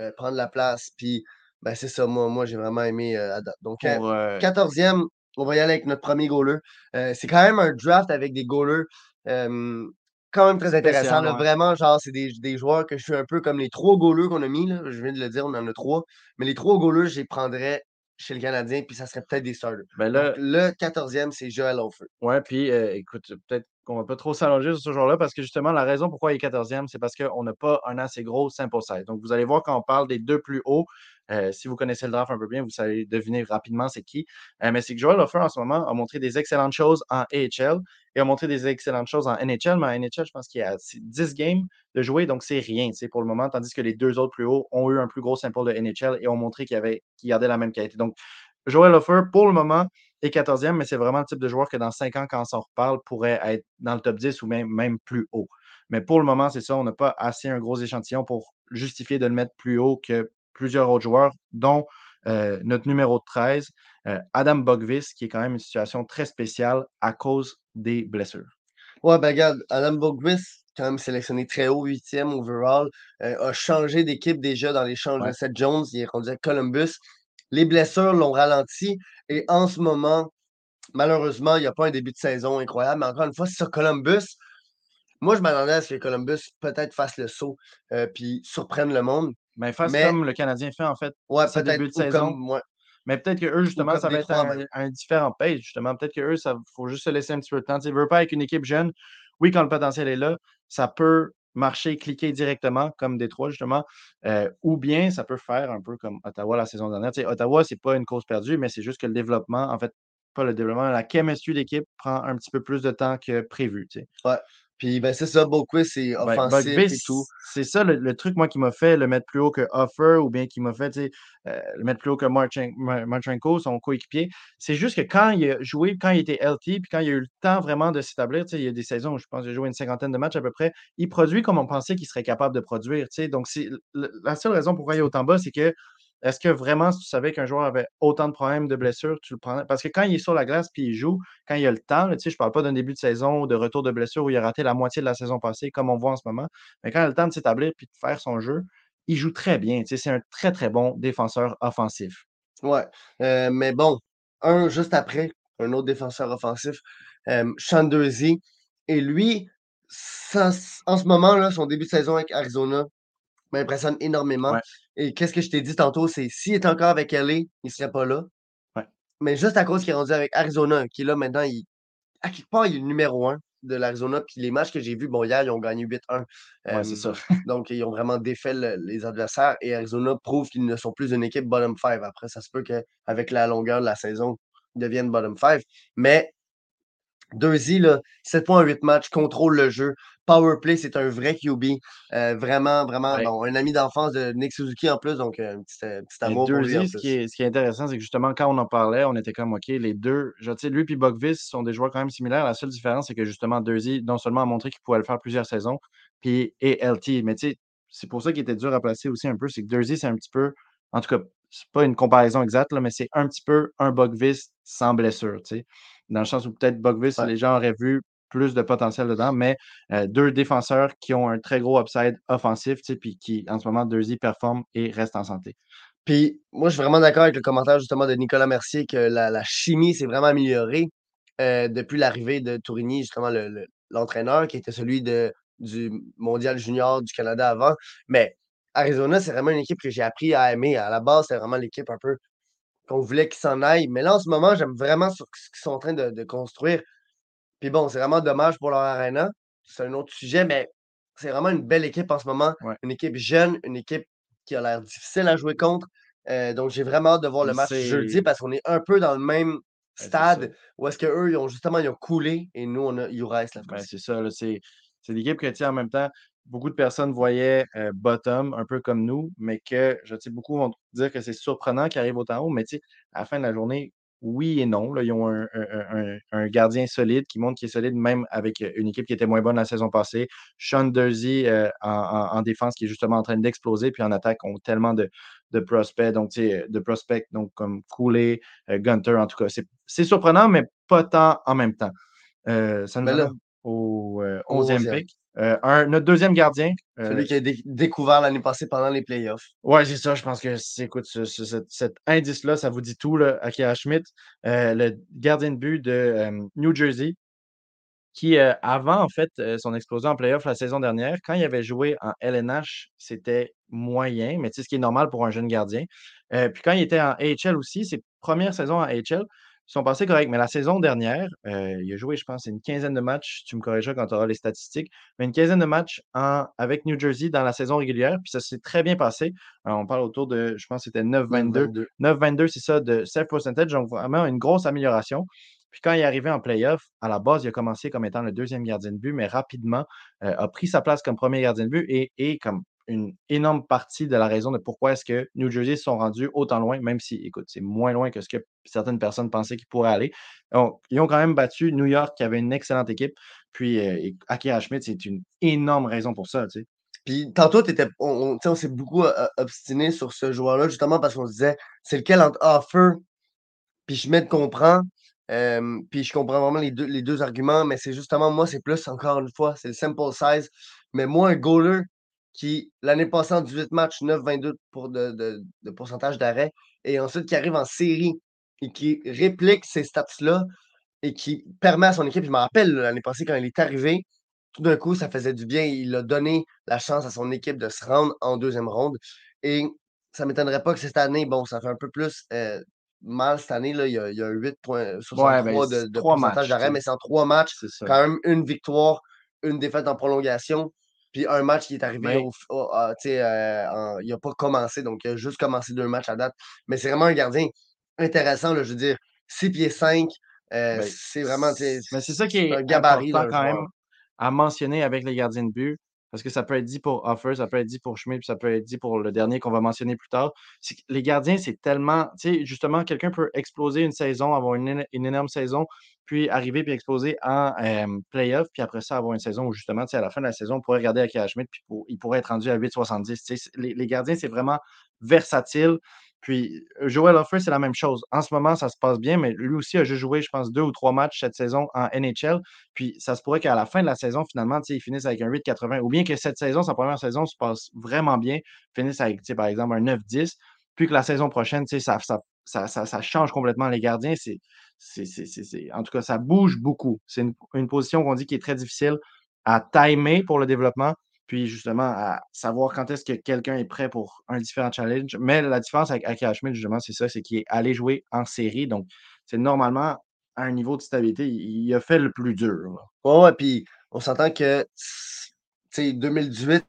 S1: euh, prendre la place. Puis ben, c'est ça, moi, moi j'ai vraiment aimé euh, à date. Donc, euh,
S2: Pour, heu
S1: 14e, on va y aller avec notre premier goaler. Euh, c'est quand même un draft avec des goalers euh, quand même très intéressant.
S2: Spécial,
S1: là. Vraiment, genre, c'est des, des joueurs que je suis un peu comme les trois goalers qu'on a mis. Là. Je viens de le dire, on en a trois. Mais les trois goalers, je les prendrais chez le Canadien, puis ça serait peut-être des starters.
S2: ben
S1: Donc,
S2: là
S1: le 14e, c'est Joel Hofer.
S2: Ouais, puis euh, écoute, peut-être qu'on va pas trop s'allonger sur ce joueur-là parce que justement, la raison pourquoi il est 14e, c'est parce qu'on n'a pas un assez gros sample size. Donc, vous allez voir quand on parle des deux plus hauts, euh, si vous connaissez le draft un peu bien, vous savez deviner rapidement c'est qui. Euh, mais c'est que Joel Offer en ce moment a montré des excellentes choses en AHL et a montré des excellentes choses en NHL. Mais en NHL, je pense qu'il y a 10 games de jouer, donc c'est rien pour le moment, tandis que les deux autres plus hauts ont eu un plus gros sample de NHL et ont montré qu'ils qu'ils gardaient la même qualité. Donc, Joel Offer, pour le moment, est 14e, mais c'est vraiment le type de joueur que dans 5 ans, quand on s'en reparle, pourrait être dans le top 10 ou même, même plus haut. Mais pour le moment, c'est ça, on n'a pas assez un gros échantillon pour justifier de le mettre plus haut que plusieurs autres joueurs, dont euh, notre numéro 13, euh, Adam Bogvis, qui est quand même une situation très spéciale à cause des blessures.
S1: Ouais, ben regarde, Adam Boguis, quand même sélectionné très haut, huitième overall, euh, a changé d'équipe déjà dans l'échange
S2: Ouais.
S1: de Seth Jones. Il est rendu à Columbus. Les blessures l'ont ralenti et en ce moment, malheureusement, il n'y a pas un début de saison incroyable. Mais encore une fois, sur Columbus, moi, je m'attendais à ce que Columbus peut-être fasse le saut euh, puis surprenne le monde.
S2: Mais face
S1: Mais-
S2: comme le Canadien fait, en fait,
S1: Ouais,
S2: ce début de saison.
S1: comme- ouais.
S2: Mais peut-être que eux, justement, ça va être un, un différent pace, justement. Peut-être que eux, ça faut juste se laisser un petit peu de temps. Tu sais, veux pas avec une équipe jeune. Oui, quand le potentiel est là, ça peut marcher, cliquer directement, comme Détroit, justement. Euh, ou bien ça peut faire un peu comme Ottawa la saison dernière. Tu sais, Ottawa, c'est pas une cause perdue, mais c'est juste que le développement, en fait, pas le développement, la chemistry d'équipe prend un petit peu plus de temps que prévu. Tu sais.
S1: Puis ben, c'est ça, Boquist, c'est
S2: Ben,
S1: offensif et tout.
S2: c'est ça le, le truc, moi, qui m'a fait le mettre plus haut que Offer ou bien qui m'a fait euh, le mettre plus haut que Marchen- Mar- Marchenko, son coéquipier. C'est juste que quand il a joué, quand il était LT, puis quand il a eu le temps vraiment de s'établir, il y a des saisons où je pense qu'il a joué une cinquantaine de matchs à peu près, il produit comme on pensait qu'il serait capable de produire. Donc, la seule raison pourquoi il est autant bas, c'est que est-ce que vraiment, si tu savais qu'un joueur avait autant de problèmes de blessures, tu le prendrais? Parce que quand il est sur la glace puis il joue, quand il a le temps, je ne parle pas d'un début de saison ou de retour de blessure où il a raté la moitié de la saison passée, comme on voit en ce moment, mais quand il a le temps de s'établir puis de faire son jeu, il joue très bien. C'est un très, très bon défenseur offensif.
S1: Ouais. Euh, mais bon, un juste après, un autre défenseur offensif, euh. Et lui, en ce moment, là, son début de saison avec Arizona m'impressionne énormément.
S2: Ouais.
S1: Et qu'est-ce que je t'ai dit tantôt, c'est s'il est encore avec LA, il ne serait pas là.
S2: Ouais.
S1: Mais juste à cause qu'il est rendu avec Arizona, qui est là maintenant, il, à quelque part, il est le numéro un. de l'Arizona. Puis les matchs que j'ai vus, bon, hier, ils ont gagné 8-1.
S2: Ouais, c'est ça.
S1: donc, ils ont vraiment défait le- les adversaires. Et Arizona prouve qu'ils ne sont plus une équipe bottom 5. Après, ça se peut qu'avec la longueur de la saison, ils deviennent bottom 5. Mais Là, 7 points en 8 matchs, contrôle le jeu. Power play, c'est un vrai QB. Euh, vraiment, vraiment,
S2: Ouais.
S1: bon, un ami d'enfance de Nick Suzuki en plus, donc euh, un petit, euh, petit
S2: Mais
S1: amour pour lui en
S2: Dursey, ce qui est, ce qui est intéressant, c'est que justement, quand on en parlait, on était comme, OK, les deux, je lui et Bogvis sont des joueurs quand même similaires. La seule différence, c'est que justement, Dursey, non seulement a montré qu'il pouvait le faire plusieurs saisons, puis et LT. Mais tu sais, c'est pour ça qu'il était dur à placer aussi un peu, c'est que Dursey, c'est un petit peu, en tout cas, c'est pas une comparaison exacte, là, mais c'est un petit peu un Bogvis sans blessure, tu sais. Dans le sens où peut-être Bogvis,
S1: Ouais.
S2: les gens auraient vu plus de potentiel dedans, mais euh, deux défenseurs qui ont un très gros upside offensif, puis qui, en ce moment, Dursey performe et reste en santé.
S1: Puis moi, je suis vraiment d'accord avec le commentaire justement de Nicolas Mercier que la, la chimie s'est vraiment améliorée euh, depuis l'arrivée de Tourigny, justement le- le- l'entraîneur qui était celui de, du mondial junior du Canada avant. Mais Arizona, c'est vraiment une équipe que j'ai appris à aimer. À la base, c'était vraiment l'équipe un peu qu'on voulait qu'ils s'en aillent. Mais là, en ce moment, j'aime vraiment ce ce qu'ils sont en train de, de construire. Puis bon, c'est vraiment dommage pour leur arena. C'est un autre sujet, mais c'est vraiment une belle équipe en ce moment.
S2: Ouais.
S1: Une équipe jeune, une équipe qui a l'air difficile à jouer contre. Euh, donc, j'ai vraiment hâte de voir le match jeudi parce qu'on est un peu dans le même stade où est-ce qu'eux, ils ont justement ils ont coulé et nous, on a URS la
S2: Ben, c'est ça, c'est c'est l'équipe que, en même temps, beaucoup de personnes voyaient euh, bottom, un peu comme nous, mais que, je sais, beaucoup vont dire que c'est surprenant qu'ils arrivent autant haut, mais tu sais, à la fin de la journée, oui et non. Là, ils ont un, un- un- un gardien solide qui montre qu'il est solide, même avec euh, une équipe qui était moins bonne la saison passée. Sean Dursey euh, en, en- en défense qui est justement en train d'exploser, puis en attaque, ont tellement de, de prospects, donc, tu sais, de prospects, donc comme Cooley, euh, Gunter, en tout cas. C'est surprenant, mais pas tant en même temps. Euh, ça nous
S1: Mais là,
S2: au euh,
S1: au
S2: 11e
S1: 11e.
S2: pick. Euh, un- notre deuxième gardien. euh,
S1: Celui qui a dé- découvert l'année passée pendant les playoffs.
S2: Ouais, c'est ça. Je pense que, c'est- écoute, ce- ce- cet, cet indice-là, ça vous dit tout, là, Akira Schmidt, euh, le gardien de but de New Jersey, qui, avant, en fait, son explosion en playoff la saison dernière, quand il avait joué en LNH, c'était moyen, mais tu sais, ce qui est normal pour un jeune gardien. Puis quand il était en AHL aussi, ses premières saisons en AHL sont passées correctes. Mais la saison dernière, euh, il a joué, je pense, une quinzaine de matchs. Tu me corrigeras quand tu auras les statistiques. Mais une quinzaine de matchs en- avec New Jersey dans la saison régulière. Puis ça s'est très bien passé. On parle autour de, je pense, que c'était 9-22.
S1: 22.
S2: 9-22, c'est ça, de save percentage. Donc, vraiment une grosse amélioration. Puis quand il est arrivé en playoff, à la base, il a commencé comme étant le deuxième gardien de but, mais rapidement euh, a pris sa place comme premier gardien de but et, et comme une énorme partie de la raison de pourquoi est-ce que New Jersey se sont rendus autant loin, même si, écoute, c'est moins loin que ce que certaines personnes pensaient qu'ils pourraient aller. Donc, ils ont quand même battu New York, qui avait une excellente équipe. Puis, euh, Akira Schmidt, c'est une énorme raison pour ça, tu sais.
S1: Puis tantôt, on, on, s'est beaucoup euh, obstiné sur ce joueur-là, justement parce qu'on se disait c'est lequel entre Offer puis Schmidt comprend. Euh, puis je comprends vraiment les deux, les deux arguments, mais c'est justement moi, c'est plus encore une fois, c'est le sample size. Mais moi, un goaler qui, l'année passée, en 18 matchs, 9-22 pour de, de- de pourcentage d'arrêt, et ensuite qui arrive en série et qui réplique ces stats-là et qui permet à son équipe, je me rappelle l'année passée quand il est arrivé, tout d'un coup, ça faisait du bien. Il a donné la chance à son équipe de se rendre en deuxième ronde. Et ça ne m'étonnerait pas que cette année, bon, ça fait un peu plus euh, mal cette année. Là, il, y a, il y a 8,63
S2: ben,
S1: de, pourcentage d'arrêt, mais c'est en trois matchs. Quand même une victoire, une défaite en prolongation. Puis un match qui est arrivé,
S2: Mais-
S1: au, au- à, tu sais, euh, en- il n'a pas commencé, donc il a juste commencé deux matchs à date. Mais c'est vraiment un gardien intéressant, là, je veux dire, 6 pieds 5,
S2: Ben,
S1: c'est vraiment
S2: Mais c'est ça qui est
S1: un gabarit.
S2: important
S1: là,
S2: quand même à mentionner avec les gardiens de but, parce que ça peut être dit pour Offer, ça peut être dit pour Schmidt, puis ça peut être dit pour le dernier qu'on va mentionner plus tard. Les gardiens, c'est tellement, tu sais, justement, quelqu'un peut exploser une saison, avoir une, éno- une énorme saison, puis arriver puis exploser en playoff, puis après ça, avoir une saison où justement, tu sais, à la fin de la saison, on pourrait regarder Akira Schmidt, puis il pourrait être rendu à 8,70. Tu sais, les, les gardiens, c'est vraiment versatile. Puis euh, Joel Offer, c'est la même chose. En ce moment, ça se passe bien, mais lui aussi a juste joué, je pense, deux ou trois matchs cette saison en NHL. Puis ça se pourrait qu'à la fin de la saison, finalement, il finisse avec un 8,80. Ou bien que cette saison, sa première saison, se passe vraiment bien, finisse avec, par exemple, un 9-10. Puis que la saison prochaine, ça, change complètement les gardiens. En tout cas, ça bouge beaucoup. C'est une, une position qu'on dit qui est très difficile à timer pour le développement. Puis justement, à savoir quand est-ce que quelqu'un est prêt pour un différent challenge. Mais la différence avec Akira Schmidt, justement, c'est ça, c'est qu'il est allé jouer en série. Donc, c'est normalement à un niveau de stabilité. Il, a fait le plus dur. là.
S1: Ouais, puis on s'entend que, tu sais, 2018,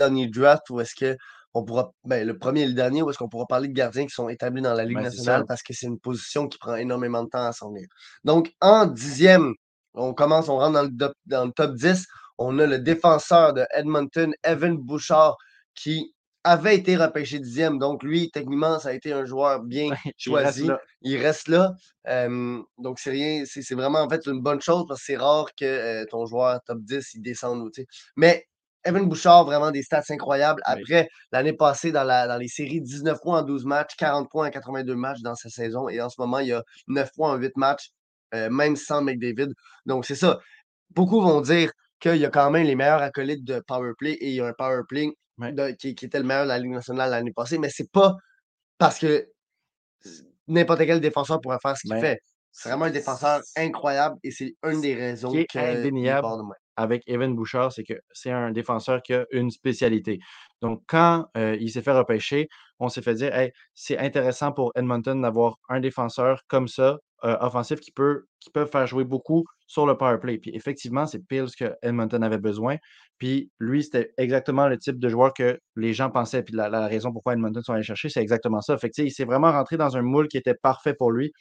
S1: dernier draft, où est-ce que on pourra, ben, le premier et le dernier, où est-ce qu'on pourra parler de gardiens qui sont établis dans la Ligue
S2: Ben,
S1: nationale parce que c'est une position qui prend énormément de temps à s'en venir. Donc, en dixième, on commence, on rentre dans le, dans le top 10. On a le défenseur de Edmonton, Evan Bouchard, qui avait été repêché dixième. Donc, lui, techniquement, ça a été un joueur bien
S2: Il reste
S1: choisi.
S2: là.
S1: Il reste là. Euh, donc, c'est rien, c'est c'est vraiment en fait une bonne chose parce que c'est rare que euh, ton joueur top 10 il descende. tu sais. Mais Evan Bouchard, vraiment des stats incroyables.
S2: Oui.
S1: Après, l'année passée, dans, la, dans les séries, 19 points en 12 matchs, 40 points en 82 matchs dans sa saison. Et en ce moment, il y a 9 points en 8 matchs, euh, même sans McDavid. Donc, c'est ça. Beaucoup vont dire qu'il y a quand même les meilleurs acolytes de powerplay et il y a un powerplay
S2: Ouais.
S1: de- qui, qui était le meilleur de la Ligue nationale l'année passée. Mais c'est pas parce que n'importe quel défenseur pourrait faire ce qu'il
S2: Ben,
S1: fait. C'est vraiment un défenseur incroyable et c'est une des raisons
S2: qui est indéniable avec Evan Bouchard, c'est que c'est un défenseur qui a une spécialité. Donc, quand euh, il s'est fait repêcher, on s'est fait dire Hey, c'est intéressant pour Edmonton d'avoir un défenseur comme ça, euh, offensif, qui peut, qui peut faire jouer beaucoup sur le power play. Puis effectivement, c'est pile ce que Edmonton avait besoin. Puis lui, c'était exactement le type de joueur que les gens pensaient. Puis la, la raison pourquoi Edmonton sont allés chercher, c'est exactement ça. Que, il s'est vraiment rentré dans un moule qui était parfait pour lui.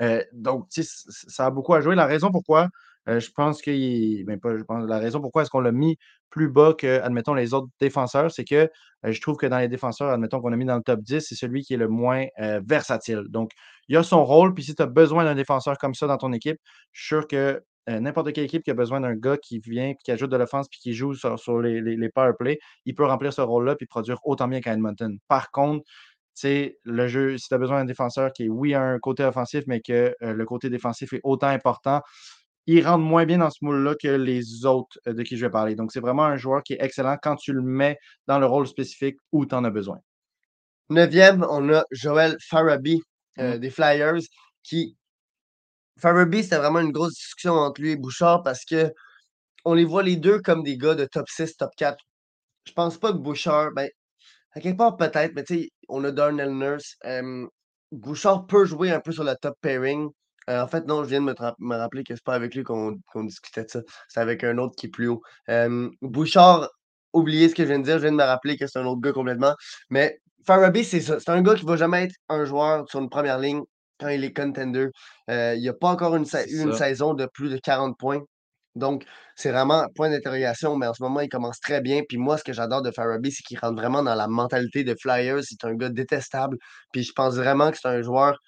S2: Euh, donc, ça a beaucoup à jouer. La raison pourquoi, euh, je pense qu'il. Ben la raison pourquoi est-ce qu'on l'a mis plus bas que, admettons, les autres défenseurs, c'est que euh, je trouve que dans les défenseurs, admettons qu'on a mis dans le top 10, c'est celui qui est le moins versatile. Donc, il a son rôle, puis si tu as besoin d'un défenseur comme ça dans ton équipe, je suis sûr que euh, n'importe quelle équipe qui a besoin d'un gars qui vient, puis qui ajoute de l'offense, puis qui joue sur, sur les, les, les power play, il peut remplir ce rôle-là, puis produire autant bien qu'à Edmonton. Par contre, le jeu, si tu as besoin d'un défenseur qui, oui, a un côté offensif, mais que euh, le côté défensif est autant important, il rentre moins bien dans ce moule-là que les autres euh, de qui je vais parler. Donc, c'est vraiment un joueur qui est excellent quand tu le mets dans le rôle spécifique où tu en as besoin.
S1: Neuvième, on a Joel Farabi euh,
S2: Mm.
S1: des Flyers qui. Farabi, c'était vraiment une grosse discussion entre lui et Bouchard parce que on les voit les deux comme des gars de top 6, top 4. Je pense pas que Bouchard, ben, à quelque part peut-être, mais tu sais, on a Darnell Nurse. Bouchard peut jouer un peu sur le top pairing. Euh, en fait, non, je viens de me, rappeler que c'est pas avec lui qu'on discutait de ça. C'est avec un autre qui est plus haut. Bouchard, oubliez ce que je viens de dire, je viens de me rappeler que c'est un autre gars complètement. Mais Farabi, c'est ça. C'est un gars qui va jamais être un joueur sur une première ligne quand il est contender. Euh, il n'a pas encore une, sa- une saison de plus de 40 points. Donc, c'est vraiment un point d'interrogation, mais en ce moment, il commence très bien. Puis moi, ce que j'adore de Farabi, c'est qu'il rentre vraiment dans la mentalité de Flyers. C'est un gars détestable. Puis je pense vraiment que c'est un joueur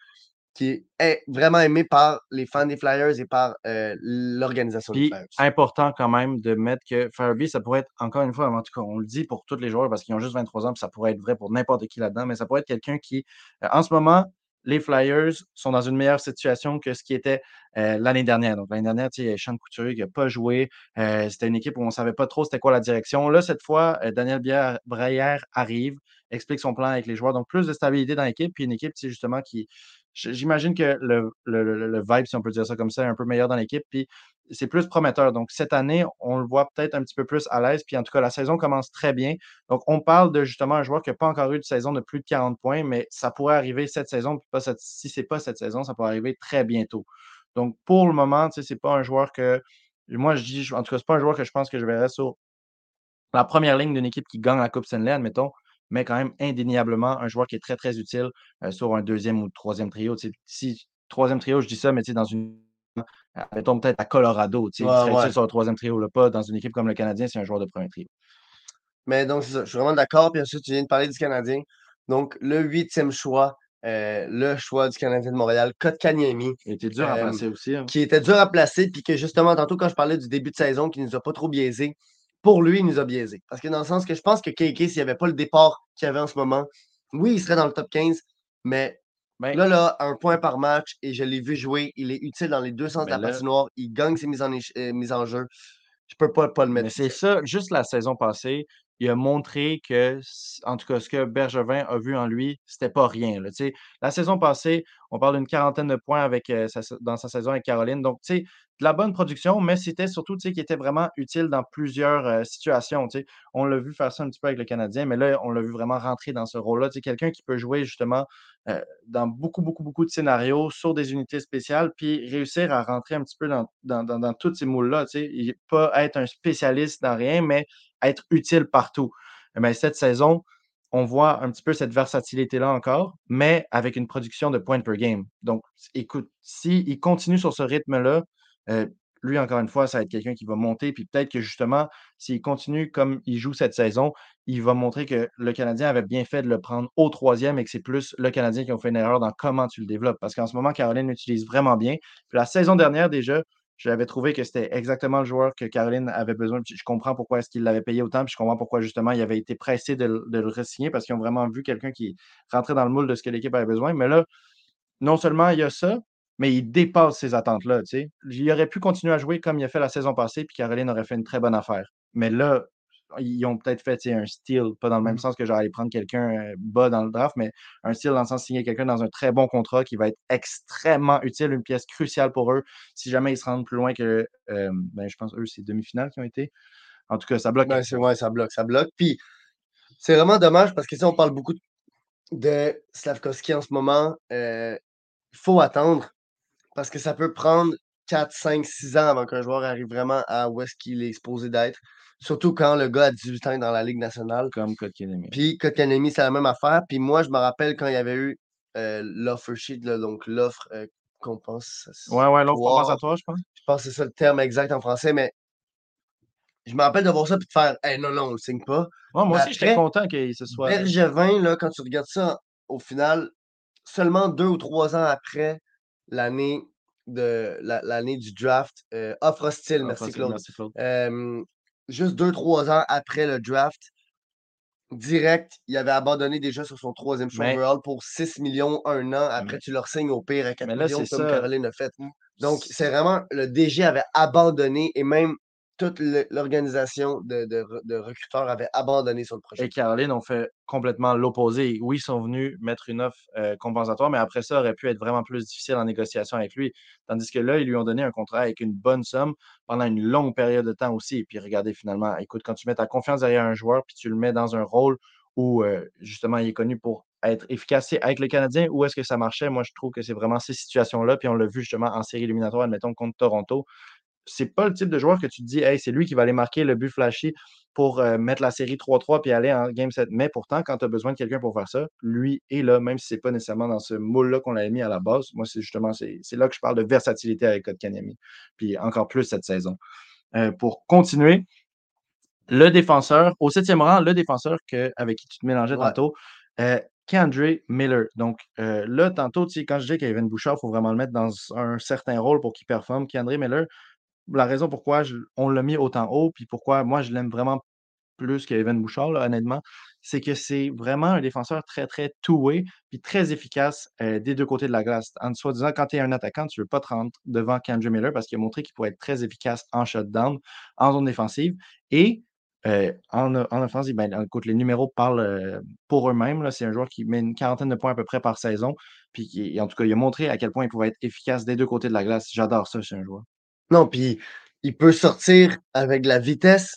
S1: qui est vraiment aimé par les fans des Flyers et par euh, l'organisation des
S2: Puis,
S1: Flyers.
S2: important quand même de mettre que Farabee, ça pourrait être, encore une fois, en tout cas, on le dit pour tous les joueurs parce qu'ils ont juste 23 ans, puis ça pourrait être vrai pour n'importe qui là-dedans, mais ça pourrait être quelqu'un qui, euh, en ce moment, les Flyers sont dans une meilleure situation que ce qui était euh, l'année dernière. Donc, l'année dernière, il y a Sean Couturier qui n'a pas joué. Euh, c'était une équipe où on ne savait pas trop c'était quoi la direction. Là, cette fois, euh, Daniel Braillère arrive, explique son plan avec les joueurs. Donc, plus de stabilité dans l'équipe, puis une équipe, justement, qui. J'imagine que le, le, le- vibe, si on peut dire ça comme ça, est un peu meilleur dans l'équipe. Puis c'est plus prometteur. Donc, cette année, on le voit peut-être un petit peu plus à l'aise. Puis, en tout cas, la saison commence très bien. Donc, on parle de justement un joueur qui n'a pas encore eu de saison de plus de 40 points, mais ça pourrait arriver cette saison. Puis pas cette, si ce n'est pas cette saison, ça pourrait arriver très bientôt. Donc, pour le moment, sais, c'est pas un joueur que. Moi, je dis, en tout cas, c'est pas un joueur que je pense que je verrais sur la première ligne d'une équipe qui gagne la Coupe Stanley, admettons, mais quand même indéniablement un joueur qui est très, très utile euh, sur un deuxième ou troisième trio. Si troisième trio, je dis ça, mais dans une. Mettons peut-être à Colorado, tu sais, il
S1: Ouais,
S2: serait
S1: ouais.
S2: utile sur le troisième trio, là, pas dans une équipe comme le Canadien, c'est un joueur de premier trio.
S1: Mais donc, c'est ça. Je suis vraiment d'accord. Puis ensuite, tu viens de parler du Canadien. Donc, le huitième choix, euh, le choix du Canadien de Montréal, Kotkaniemi.
S2: Il était dur à
S1: Euh,
S2: placer aussi. hein.
S1: qui était dur à placer, puis que justement, tantôt, quand je parlais du début de saison, qui nous a pas trop biaisé, pour lui, il nous a biaisé. Parce que dans le sens que je pense que KK, s'il n'y avait pas le départ qu'il y avait en ce moment, oui, il serait dans le top 15, mais
S2: Ben,
S1: là, là, un point par match, et je l'ai vu jouer, il est utile dans les deux sens de
S2: Ben
S1: la
S2: là-
S1: patinoire, il gagne ses mises en, éche- euh, mises en jeu. Je peux pas, pas le mettre.
S2: C'est ça, juste la saison passée, il a montré que, en tout cas, ce que Bergevin a vu en lui, c'était pas rien. La saison passée, on parle d'une quarantaine de points avec, euh, dans sa saison avec Caroline. Donc, tu de la bonne production, mais c'était surtout qui était vraiment utile dans plusieurs euh, situations. On l'a vu faire ça un petit peu avec le Canadien, mais là, on l'a vu vraiment rentrer dans ce rôle-là. Quelqu'un qui peut jouer justement euh, dans beaucoup, beaucoup, beaucoup de scénarios sur des unités spéciales, puis réussir à rentrer un petit peu dans, dans tous ces moules-là. Pas être un spécialiste dans rien, mais être utile partout. Mais cette saison, on voit un petit peu cette versatilité-là encore, mais avec une production de points per game. Donc, écoute, s'il continue sur ce rythme-là, euh, lui, encore une fois, ça va être quelqu'un qui va monter. Puis peut-être que justement, s'il continue comme il joue cette saison, il va montrer que le Canadien avait bien fait de le prendre au troisième et que c'est plus le Canadien qui a fait une erreur dans comment tu le développes. Parce qu'en ce moment, Caroline l'utilise vraiment bien. Puis la saison dernière, déjà, j'avais trouvé que c'était exactement le joueur que Caroline avait besoin. je comprends pourquoi est-ce qu'il l'avait payé autant, puis je comprends pourquoi justement il avait été pressé de, le re-signer parce qu'ils ont vraiment vu quelqu'un qui rentrait dans le moule de ce que l'équipe avait besoin. Mais là, non seulement il y a ça, mais il dépasse ces attentes-là. Il aurait pu continuer à jouer comme il a fait la saison passée, puis Caroline aurait fait une très bonne affaire. Mais là, ils ont peut-être fait un steal, pas dans le même mmh. sens que j'allais prendre quelqu'un euh, bas dans le draft, mais un steal dans le sens de signer quelqu'un dans un très bon contrat qui va être extrêmement utile, une pièce cruciale pour eux si jamais ils se rendent plus loin que, euh, ben, je pense, eux, c'est demi-finales qui ont été. En tout cas, ça bloque.
S1: Ben, ouais, ça bloque, ça bloque. Puis c'est vraiment dommage parce que si on parle beaucoup de Slavkovski en ce moment, euh, il faut attendre parce que ça peut prendre 4, 5, 6 ans avant qu'un joueur arrive vraiment à où est-ce qu'il est exposé d'être. Surtout quand le gars a 18 ans dans la Ligue nationale.
S2: Comme Kotkanemi.
S1: Puis Kotkanemi, c'est la même affaire. Puis moi, je me rappelle quand il y avait eu euh, l'offer sheet, donc l'offre euh, qu'on pense.
S2: Ouais, ouais, l'offre compensatoire, je pense.
S1: Je pense que c'est ça le terme exact en français, mais je me rappelle de voir ça et de faire hey, non, non, on le signe pas.
S2: moi aussi, j'étais content qu'il se soit.
S1: Bergevin, là, quand tu regardes ça, au final, seulement deux ou trois ans après l'année de l'année du draft, euh, offre hostile, merci Claude. Juste deux, trois ans après le draft, direct, il avait abandonné déjà sur son troisième choix overall pour 6 millions un an. Après, tu leur signes au pire à 4 millions comme Caroline a fait. Donc, c'est vraiment, le DG avait abandonné et même toute l'organisation de, recruteurs avait abandonné sur le projet.
S2: Et Caroline ont fait complètement l'opposé. Oui, ils sont venus mettre une offre euh, compensatoire, mais après ça, aurait pu être vraiment plus difficile en négociation avec lui. Tandis que là, ils lui ont donné un contrat avec une bonne somme pendant une longue période de temps aussi. Et puis regardez finalement, écoute, quand tu mets ta confiance derrière un joueur, puis tu le mets dans un rôle où euh, justement il est connu pour être efficace avec le Canadien, où est-ce que ça marchait? Moi, je trouve que c'est vraiment ces situations-là. Puis on l'a vu justement en série éliminatoire, admettons, contre Toronto c'est pas le type de joueur que tu te dis, hey, c'est lui qui va aller marquer le but flashy pour euh, mettre la série 3-3 puis aller en game 7. Mais pourtant, quand tu as besoin de quelqu'un pour faire ça, lui est là, même si c'est pas nécessairement dans ce moule-là qu'on l'avait mis à la base. Moi, c'est justement, c'est là que je parle de versatilité avec Kotkaniemi. Puis encore plus cette saison. Euh, pour continuer, le défenseur, au septième rang, le défenseur que, avec qui tu te mélangeais tantôt, euh, Miller. Donc là, tantôt, quand je dis qu'Evan Bouchard, il faut vraiment le mettre dans un certain rôle pour qu'il performe. Kendra Miller, la raison pourquoi on l'a mis autant haut, puis pourquoi moi je l'aime vraiment plus qu'Evan Bouchard, honnêtement, c'est que c'est vraiment un défenseur très, très two-way, puis très efficace euh, des deux côtés de la glace. En soi disant, quand tu es un attaquant, tu ne veux pas te rendre devant Kendra Miller parce qu'il a montré qu'il pourrait être très efficace en shutdown, en zone défensive. Et euh, en, en, offensive, ben, écoute, les numéros parlent euh, pour eux-mêmes. C'est un joueur qui met une quarantaine de points à peu près par saison. Puis en tout cas, il a montré à quel point il pouvait être efficace des deux côtés de la glace. J'adore ça chez un joueur.
S1: Non, puis il peut sortir avec de la vitesse.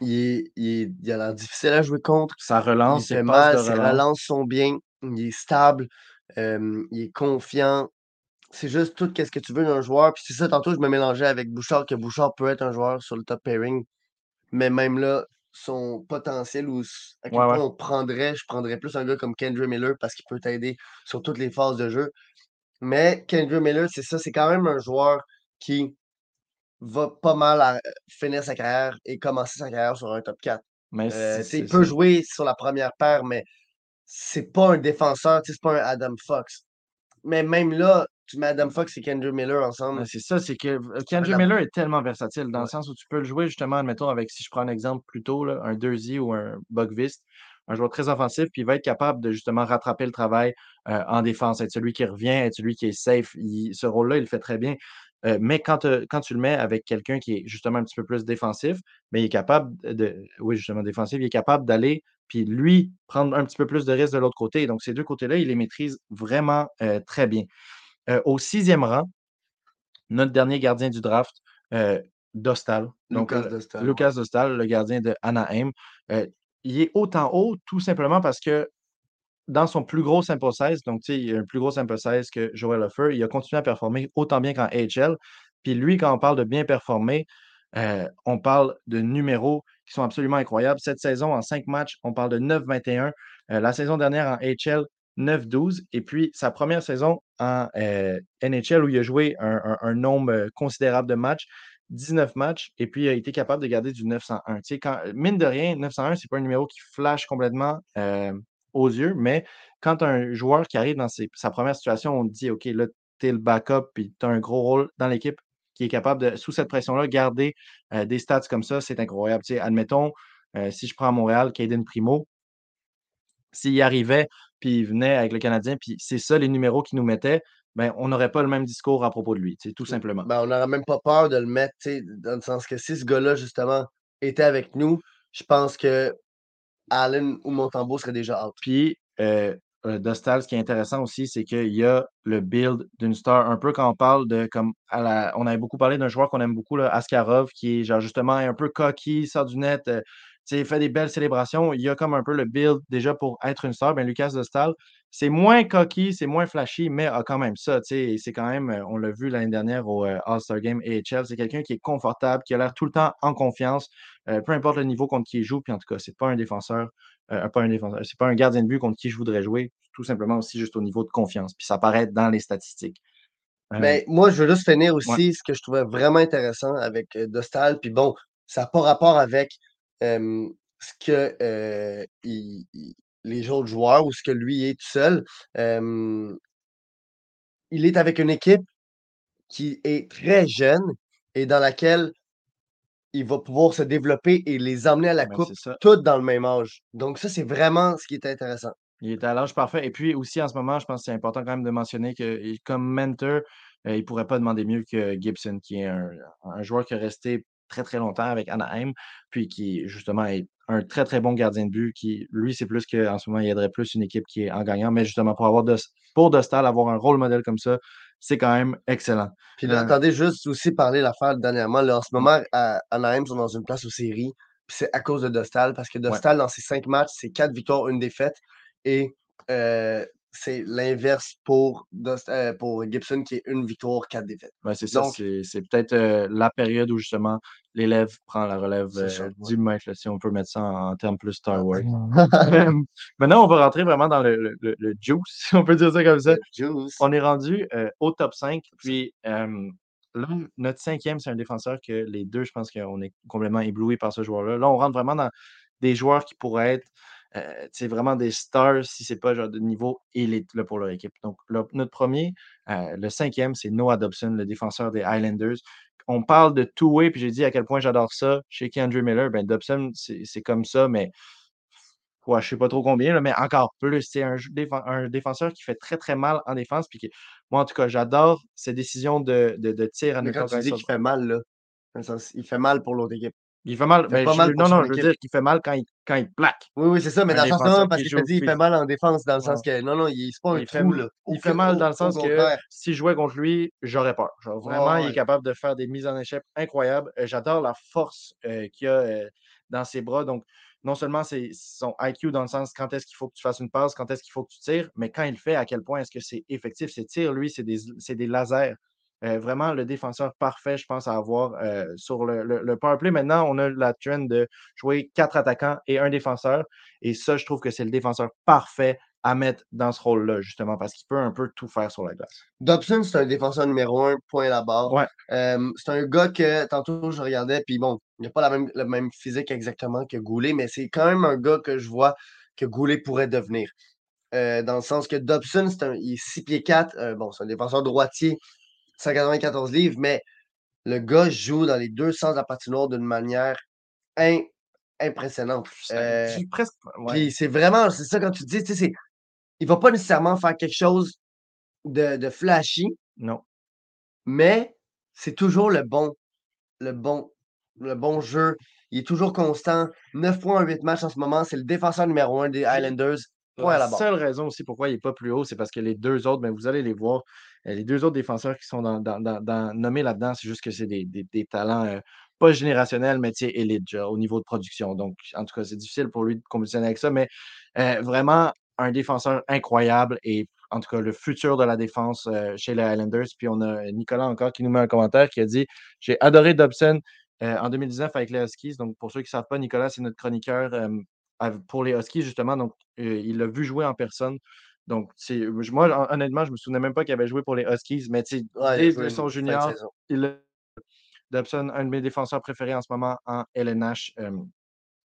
S1: Il, il, a l'air difficile à jouer contre.
S2: Sa relance,
S1: il fait mal, ses relances sont bien. Il est stable. il est confiant. C'est juste tout ce que tu veux d'un joueur. Puis c'est ça, tantôt, je me mélangeais avec Bouchard, que Bouchard peut être un joueur sur le top pairing. Mais même là, son potentiel ou à quel point on prendrait, je prendrais plus un gars comme Kendra Miller parce qu'il peut t'aider sur toutes les phases de jeu. Mais Kendra Miller, c'est ça, c'est quand même un joueur qui va pas mal à finir sa carrière et commencer sa carrière sur un top 4. Mais euh, il peut jouer sur la première paire, mais c'est pas un défenseur, c'est pas un Adam Fox. Mais même là, tu mets Adam Fox et Kendra Miller ensemble.
S2: C'est ça, c'est que euh, Kendra Miller est tellement versatile dans le sens où tu peux le jouer justement, admettons, avec, si je prends un exemple plutôt, là, un Dersey ou un Bugvist, un joueur très offensif, puis il va être capable de justement rattraper le travail euh, en défense, être celui qui revient, être celui qui est safe. ce rôle-là, il le fait très bien. Euh, mais quand, quand tu le mets avec quelqu'un qui est justement un petit peu plus défensif, mais il est capable de. Oui, justement, défensif, il est capable d'aller, puis lui, prendre un petit peu plus de risques de l'autre côté. Donc, ces deux côtés-là, il les maîtrise vraiment euh, très bien. Euh, au sixième rang, notre dernier gardien du draft, Dostal.
S1: Lucas Dostal.
S2: Lucas Dostal, le gardien de Anaheim. il est autant haut tout simplement parce que dans son plus gros sample size, donc il a un plus gros sample size que Joel Offer, il a continué à performer autant bien qu'en AHL. Puis lui, quand on parle de bien performer, euh, on parle de numéros qui sont absolument incroyables. Cette saison, en cinq matchs, on parle de 9-21. Euh, la saison dernière en AHL, 9-12. Et puis sa première saison en euh, NHL où il a joué un, nombre considérable de matchs, 19 matchs, et puis il a été capable de garder du 901. quand, mine de rien, 901, ce n'est pas un numéro qui flash complètement aux yeux, mais quand un joueur qui arrive dans sa première situation, on dit OK, là, tu es le backup, puis tu as un gros rôle dans l'équipe qui est capable de, sous cette pression-là, garder euh, des stats comme ça, c'est incroyable. admettons, euh, si je prends Montréal, Caden Primo, s'il arrivait, puis il venait avec le Canadien, puis c'est ça les numéros qu'il nous mettait, ben, on n'aurait pas le même discours à propos de lui, tout simplement.
S1: Ben, on n'aurait même pas peur de le mettre, dans le sens que si ce gars-là, justement, était avec nous, je pense que Allen ou Montembeau serait déjà out.
S2: Puis, euh, Dostal, ce qui est intéressant aussi, c'est qu'il y a le build d'une star. Un peu quand on parle de comme on avait beaucoup parlé d'un joueur qu'on aime beaucoup, Askarov, qui est genre justement un peu cocky, sort du net, euh, fait des belles célébrations. Il y a comme un peu le build déjà pour être une star. Ben, Lucas Dostal, c'est moins cocky, c'est moins flashy, mais a quand même ça. C'est quand même, euh, on l'a vu l'année dernière au All-Star Game AHL, c'est quelqu'un qui est confortable, qui a l'air tout le temps en confiance, peu importe le niveau contre qui il joue. Puis en tout cas, c'est pas un défenseur euh, pas un défenseur. C'est pas un gardien de but contre qui je voudrais jouer, tout simplement aussi juste au niveau de confiance. Puis ça paraît dans les statistiques.
S1: Euh, Mais moi, je veux juste finir aussi ce que je trouvais vraiment intéressant avec euh, Dostal. Puis bon, ça n'a pas rapport avec ce que les autres joueurs ou ce que lui est tout seul. il est avec une équipe qui est très jeune et dans laquelle il va pouvoir se développer et les emmener à la coupe, toutes dans le même âge. Donc, ça, c'est vraiment ce qui est intéressant.
S2: Il est à l'âge parfait. Et puis aussi, en ce moment, je pense que c'est important quand même de mentionner que comme mentor, euh, il ne pourrait pas demander mieux que Gibson, qui est un, joueur qui est resté très, très longtemps avec Anaheim, puis qui, justement, est un très, très bon gardien de but, qui, lui, c'est plus qu'en ce moment, il aiderait plus une équipe qui est en gagnant, mais justement, pour avoir de, pour Dostal, avoir un rôle modèle comme ça, c'est quand même excellent.
S1: Puis euh, attendez, juste aussi parler l'affaire dernièrement. Là, en ce moment, à Anaheim sont dans une place aux séries. Puis c'est à cause de Dostal, parce que Dostal, dans ses cinq matchs, c'est quatre victoires, une défaite. Et euh, c'est l'inverse pour, euh, pour Gibson qui est une victoire, quatre défaites.
S2: c'est ça. C'est peut-être euh, la période où justement l'élève prend la relève euh, du maître, si on peut mettre ça en, termes plus Star Wars. Maintenant, on va rentrer vraiment dans le, le, juice, si on peut dire ça comme ça. On est rendu au top 5. Puis là, notre cinquième, c'est un défenseur que les deux, je pense qu'on est complètement ébloui par ce joueur-là. Là, on rentre vraiment dans des joueurs qui pourraient être c'est euh, vraiment des stars si c'est pas genre de niveau élite là, pour leur équipe. Donc, notre premier, euh, le cinquième, c'est Noah Dobson, le défenseur des Highlanders. On parle de two-way, puis j'ai dit à quel point j'adore ça chez Kendrick Miller. Ben, Dobson, c'est comme ça, mais je ne sais pas trop combien, mais encore plus. C'est un, un, défenseur qui fait très, très mal en défense. Puis moi, en tout cas, j'adore ses décisions de, de, tir
S1: à Mais quand tu dis qu'il fait mal, là, il fait mal pour l'autre équipe.
S2: Il fait mal. Ben, non, non, je veux dire qu'il fait mal quand il, quand il plaque.
S1: Oui, oui, c'est ça, mais dans le sens, non, parce que je dit, il fait mal en défense, dans le sens que, non, non, il c'est pas un
S2: il
S1: trou, là.
S2: Il fait mal dans le sens que si je jouais contre lui, j'aurais peur. Genre, vraiment, il est capable de faire des mises en échec incroyables. Euh, j'adore la force euh, qu'il a euh, dans ses bras. Donc, non seulement c'est son IQ dans le sens quand est-ce qu'il faut que tu fasses une passe, quand est-ce qu'il faut que tu tires, mais quand il fait, à quel point est-ce que c'est effectif. Ses tirs, lui, c'est des, des lasers. Euh, vraiment le défenseur parfait, je pense, à avoir euh, sur le, le, powerplay. Maintenant, on a la trend de jouer quatre attaquants et un défenseur. Et ça, je trouve que c'est le défenseur parfait à mettre dans ce rôle-là, justement, parce qu'il peut un peu tout faire sur la glace.
S1: Dobson, c'est un défenseur numéro un, point la barre.
S2: Ouais.
S1: Euh, c'est un gars que tantôt je regardais, puis bon, il n'a pas la même, même physique exactement que Goulet, mais c'est quand même un gars que je vois que Goulet pourrait devenir. dans le sens que Dobson, c'est un, il est 6 pieds 4, bon, c'est un défenseur droitier, 194 livres, mais le gars joue dans les deux sens de la patinoire d'une manière impressionnante. Euh,
S2: presque.
S1: c'est vraiment, c'est ça quand tu dis, tu sais, il va pas nécessairement faire quelque chose de, de flashy.
S2: Non.
S1: Mais c'est toujours le bon, le bon, le bon jeu. Il est toujours constant. 9 points en 8 matchs en ce moment. C'est le défenseur numéro 1 des Islanders.
S2: La seule raison aussi pourquoi il n'est pas plus haut, c'est parce que les deux autres, ben, vous allez les voir, euh, les deux autres défenseurs qui sont dans, dans- dans- dans- nommés là-dedans, c'est juste que c'est des, des- des talents euh, pas générationnels, mais genre, au niveau de production. Donc, en tout cas, c'est difficile pour lui de compétitionner avec ça, mais euh, vraiment un défenseur incroyable et en tout cas le futur de la défense euh, chez les Highlanders. Puis on a Nicolas encore qui nous met un commentaire qui a dit J'ai adoré Dobson euh, en 2019 avec les Huskies. Donc, pour ceux qui ne savent pas, Nicolas, c'est notre chroniqueur euh, pour les Huskies, justement. Donc, il l'a vu jouer en personne. Donc, moi, hon- honnêtement, je ne me souvenais même pas qu'il avait joué pour les Huskies, mais
S1: Ouais,
S2: dès son junior, il Dobson, un de mes défenseurs préférés en ce moment en LNH. euh,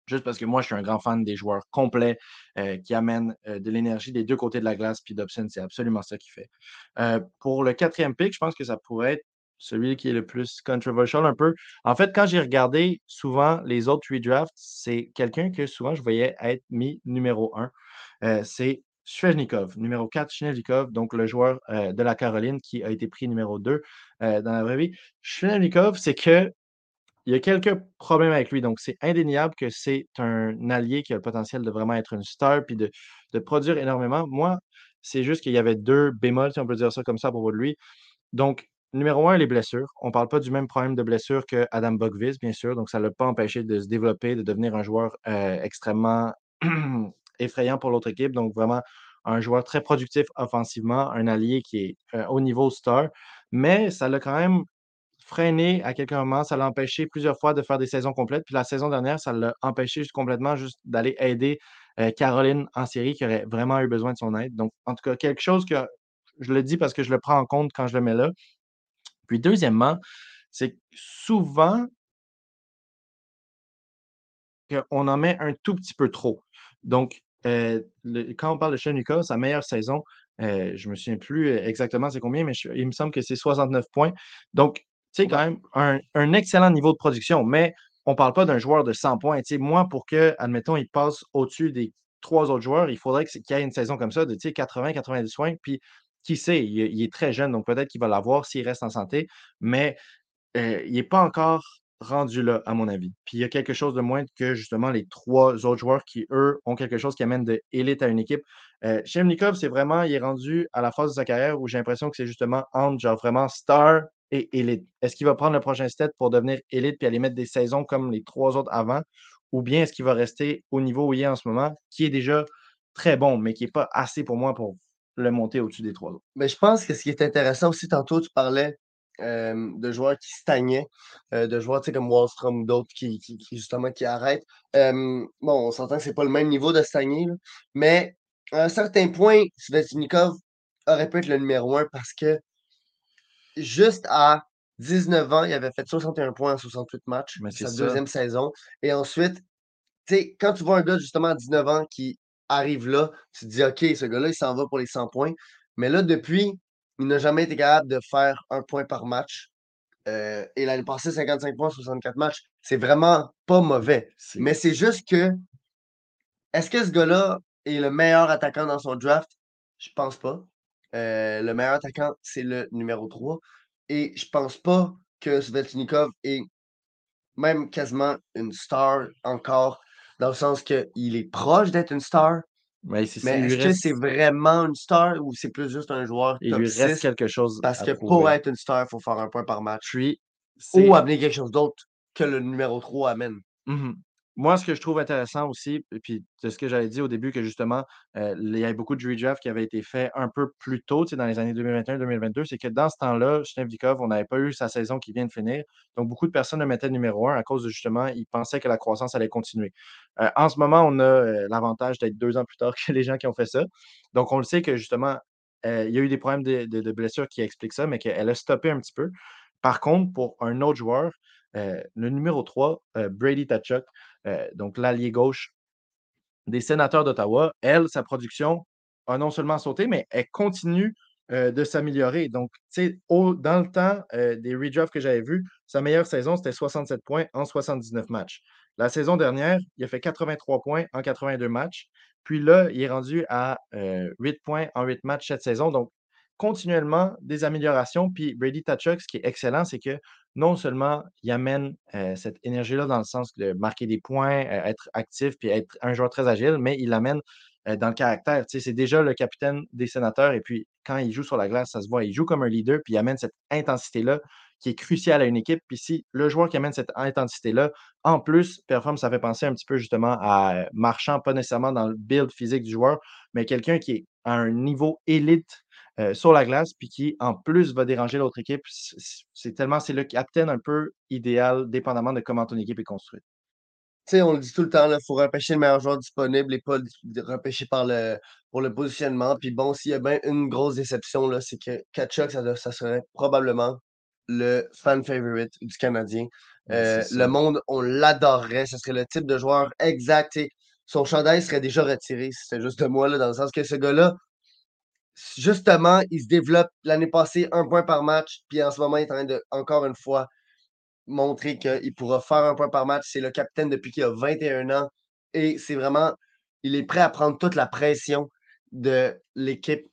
S2: juste parce que moi, je suis un grand fan des joueurs complets euh, qui amènent euh, de l'énergie des deux côtés de la glace. Puis Dobson, c'est absolument ça qu'il fait. Pour le quatrième pick, je pense que ça pourrait être celui qui est le plus controversial un peu. En fait, quand j'ai regardé souvent les autres redrafts, c'est quelqu'un que souvent je voyais être mis numéro un. Euh, c'est Svechnikov, numéro 4, Svechnikov, donc le joueur euh, de la Caroline qui a été pris numéro 2 euh, dans la vraie vie. Svechnikov, c'est que il y a quelques problèmes avec lui. Donc, c'est indéniable que c'est un allié qui a le potentiel de vraiment être une star puis de, produire énormément. Moi, c'est juste qu'il y avait deux bémols, si on peut dire ça comme ça de lui. Donc, numéro un, les blessures. On ne parle pas du même problème de blessure que Adam Bogvis, bien sûr. Donc, ça ne l'a pas empêché de se développer, de devenir un joueur euh, extrêmement effrayant pour l'autre équipe. Donc, vraiment, un joueur très productif offensivement, un allié qui est euh, au niveau star. Mais ça l'a quand même freiné à quelques moments. Ça l'a empêché plusieurs fois de faire des saisons complètes. Puis la saison dernière, ça l'a empêché juste complètement juste d'aller aider euh, Caroline en série qui aurait vraiment eu besoin de son aide. Donc, en tout cas, quelque chose que je le dis parce que je le prends en compte quand je le mets là. Puis deuxièmement, c'est que souvent qu'on en met un tout petit peu trop. Donc, euh, le- quand on parle de Chenuka, sa meilleure saison, euh, je ne me souviens plus euh, exactement c'est combien, mais je- il me semble que c'est 69 points. Donc, tu sais, quand même, un, un excellent niveau de production, mais on ne parle pas d'un joueur de 100 points. Moi, pour que, admettons, il passe au-dessus des trois autres joueurs, il faudrait c'est- qu'il y ait une saison comme ça de 80-90 points. Puis, qui sait, il, est- très jeune, donc peut-être qu'il va l'avoir s'il reste en santé, mais il n'est pas encore rendu là, à mon avis. Puis il y a quelque chose de moins que justement les trois autres joueurs qui, eux, ont quelque chose qui amène de élite à une équipe. Euh, Shemnikov, c'est vraiment, il est rendu à la phase de sa carrière où j'ai l'impression que c'est justement entre genre vraiment star et élite. Est-ce qu'il va prendre le prochain step pour devenir élite puis aller mettre des saisons comme les trois autres avant? Ou bien est-ce qu'il va rester au niveau où il est en ce moment, qui est déjà très bon, mais qui n'est pas assez pour moi pour le monter au-dessus des trois autres?
S1: Mais je pense que ce qui est intéressant aussi, tantôt, tu parlais euh, de joueurs qui stagnaient, euh, de joueurs tu sais, comme Wallstrom ou d'autres qui, qui, qui, justement qui arrêtent. Euh, bon, on s'entend que c'est pas le même niveau de stagner, là, mais à un certain point, Svechnikov aurait pu être le numéro un parce que juste à 19 ans, il avait fait 61 points en 68 matchs, sa
S2: ça.
S1: deuxième saison. Et ensuite, tu sais, quand tu vois un gars justement à 19 ans qui arrive là, tu te dis, OK, ce gars-là, il s'en va pour les 100 points. Mais là, depuis, il n'a jamais été capable de faire un point par match. Euh, et l'année passée, 55 points, 64 matchs. C'est vraiment pas mauvais. Mais c'est juste que, est-ce que ce gars-là est le meilleur attaquant dans son draft? Je pense pas. Euh, le meilleur attaquant, c'est le numéro 3. Et je pense pas que Svechnikov est même quasiment une star encore, dans le sens qu'il est proche d'être une star.
S2: Mais
S1: est-ce que c'est vraiment une star ou c'est plus juste un joueur
S2: il lui reste
S1: 6?
S2: quelque chose
S1: Parce que
S2: prouver.
S1: pour être une star, il faut faire un point par match.
S2: Puis,
S1: Ou amener quelque chose d'autre que le numéro 3 amène?
S2: Mhm. Moi, ce que je trouve intéressant aussi, et puis c'est ce que j'avais dit au début, que justement, euh, il y avait beaucoup de redraft qui avaient été faits un peu plus tôt, dans les années 2021-2022, c'est que dans ce temps-là, Shnevnikov, on n'avait pas eu sa saison qui vient de finir. Donc, beaucoup de personnes le mettaient numéro un à cause de justement, ils pensaient que la croissance allait continuer. Euh, en ce moment, on a euh, l'avantage d'être deux ans plus tard que les gens qui ont fait ça. Donc, on le sait que justement, il y a eu des problèmes de, de- blessures qui expliquent ça, mais qu'elle a stoppé un petit peu. Par contre, pour un autre joueur, le numéro 3, euh, Brady Tachuk, donc l'allié gauche des sénateurs d'Ottawa, elle, sa production a non seulement sauté, mais elle continue euh, de s'améliorer. Donc, tu sais, dans le temps euh, des redrafts que j'avais vus, sa meilleure saison, c'était 67 points en 79 matchs. La saison dernière, il a fait 83 points en 82 matchs. Puis là, il est rendu à euh, 8 points en 8 matchs cette saison. Donc, continuellement des améliorations. Puis Brady Tachuk, ce qui est excellent, c'est que non seulement il amène euh, cette énergie-là dans le sens de marquer des points, euh, être actif, puis être un joueur très agile, mais il l'amène euh, dans le caractère. c'est déjà le capitaine des sénateurs. Et puis, quand il joue sur la glace, ça se voit. Il joue comme un leader, puis il amène cette intensité-là qui est cruciale à une équipe. Puis si le joueur qui amène cette intensité-là, en plus, performe, ça fait penser un petit peu justement à Marchand, pas nécessairement dans le build physique du joueur, mais quelqu'un qui est à un niveau élite euh, sur la glace, puis qui, en plus, va déranger l'autre équipe. C'est tellement, c'est le capitaine un peu idéal, dépendamment de comment ton équipe est construite.
S1: Tu sais, on le dit tout le temps, il faut repêcher le meilleur joueur disponible et pas repêcher par le, pour le positionnement. Puis bon, s'il y a bien une grosse déception, c'est que Kachuk, ça serait probablement le fan favorite du Canadien. Euh, le monde, on l'adorerait. Ce serait le type de joueur exact. son chandail serait déjà retiré si c'était juste de moi, là, dans le sens que ce gars-là, justement, il se développe l'année passée un point par match, puis en ce moment, il est en train de, encore une fois, montrer qu'il pourra faire un point par match. C'est le capitaine depuis qu'il a 21 ans et c'est vraiment, il est prêt à prendre toute la pression de l'équipe.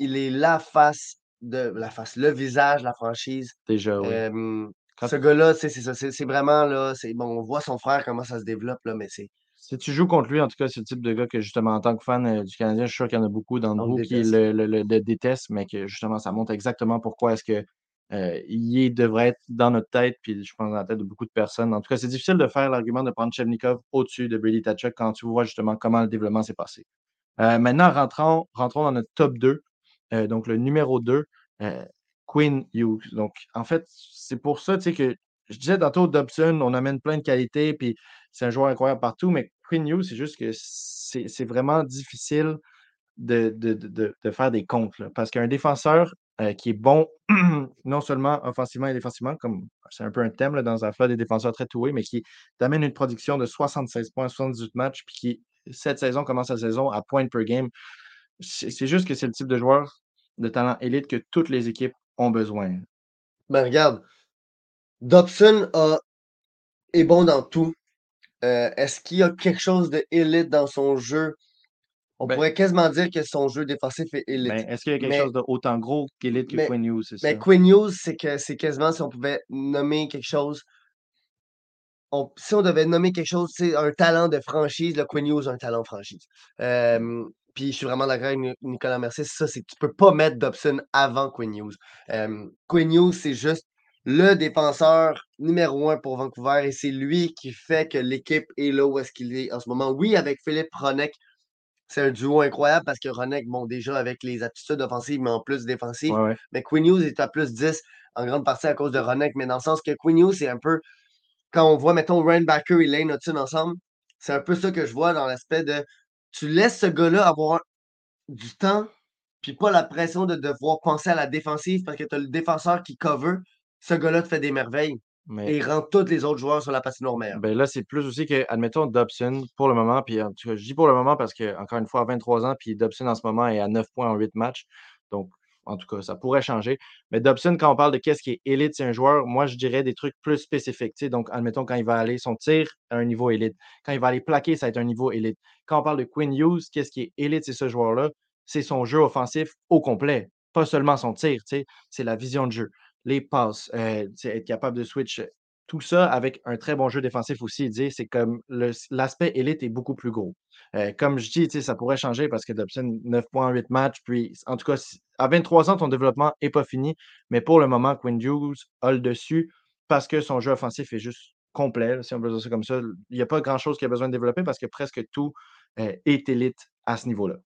S1: Il est la face de la face, le visage, la franchise.
S2: Déjà, oui.
S1: ce gars-là, c'est ça. C'est vraiment là. Bon, on voit son frère comment ça se développe, là, mais c'est
S2: si tu joues contre lui, en tout cas, c'est le type de gars que justement, en tant que fan euh, du Canadien, je suis sûr qu'il y en a beaucoup dans vous qui le, détestent, mais que justement, ça montre exactement pourquoi est-ce que euh, il devrait être dans notre tête, puis je pense dans la tête de beaucoup de personnes. En tout cas, c'est difficile de faire l'argument de prendre Chevnikov au-dessus de Brady Tachuk quand tu vois justement comment le développement s'est passé. Euh, maintenant, rentrons, rentrons dans notre top 2. Donc, le numéro 2, Quinn Hughes. Donc, en fait, c'est pour ça, que je disais tantôt, Dobson, on amène plein de qualités, puis c'est un joueur incroyable partout, mais Quinn Hughes, c'est juste que c'est vraiment difficile de, faire des comptes. parce qu'un défenseur euh, qui est bon, non seulement offensivement et défensivement, comme c'est un peu un thème dans un flot des défenseurs très toués, mais qui t'amène une production de 76 points, 78 matchs, puis qui, cette saison, commence la saison à point per game. C'est juste que c'est le type de joueur de talent élite que toutes les équipes ont besoin.
S1: Ben regarde, Dobson est bon dans tout. Euh, est-ce qu'il y a quelque chose d'élite dans son jeu? On ben pourrait quasiment dire que son jeu défensif est élite.
S2: Ben, est-ce qu'il y a quelque chose d'autant gros qu'élite que Quinn Hughes, c'est
S1: mais Quinn Hughes, c'est que c'est quasiment si on pouvait nommer quelque chose. si on devait nommer quelque chose, c'est un talent de franchise, le Quinn Hughes a un talent franchise. Puis je suis vraiment d'accord avec Nicolas Mercier, ça, c'est que tu peux pas mettre Dobson avant Quinn Hughes. Quinn Hughes, c'est juste le défenseur numéro un pour Vancouver et c'est lui qui fait que l'équipe est là où est-ce qu'il est en ce moment. Oui, avec Philippe Ronek, c'est un duo incroyable parce que Ronek, bon, déjà avec les aptitudes offensives, mais en plus défensives. Mais Quinn Hughes est à plus 10 en grande partie à cause de Ronek, mais dans le sens que Quinn Hughes, c'est un peu, quand on voit, mettons, Ryan Backer et Lane Hudson ensemble, c'est un peu ça que je vois dans l'aspect de tu laisses ce gars-là avoir du temps, puis pas la pression de devoir penser à la défensive parce que tu as le défenseur qui cover, ce gars-là te fait des merveilles. Et il rend tous les autres joueurs sur la patinoire meilleure.
S2: Ben là, c'est plus aussi que, admettons, Dobson, pour le moment, puis en tout cas, je dis pour le moment parce que, encore une fois, à 23 ans, puis Dobson en ce moment est à 9 points en 8 matchs. Donc, en tout cas, ça pourrait changer. Mais Dobson, quand on parle de qu'est-ce qui est élite, c'est un joueur, moi, je dirais des trucs plus spécifiques. Donc, admettons, quand il va aller son tir à un niveau élite. Quand il va aller plaquer, ça va être un niveau élite. Quand on parle de Quinn Hughes, qu'est-ce qui est élite, c'est ce joueur-là? C'est son jeu offensif au complet. Pas seulement son tir, c'est la vision de jeu les passes, euh, être capable de switch. Tout ça avec un très bon jeu défensif aussi, c'est comme l'aspect élite est beaucoup plus gros. Euh, comme je dis, ça pourrait changer parce que Dobson, 9.8 matchs, puis en tout cas, à 23 ans, ton développement n'est pas fini, mais pour le moment, Quinn Hughes a le dessus parce que son jeu offensif est juste complet, si on peut dire ça comme ça. Il n'y a pas grand-chose qu'il a besoin de développer parce que presque tout euh, est élite à ce niveau-là.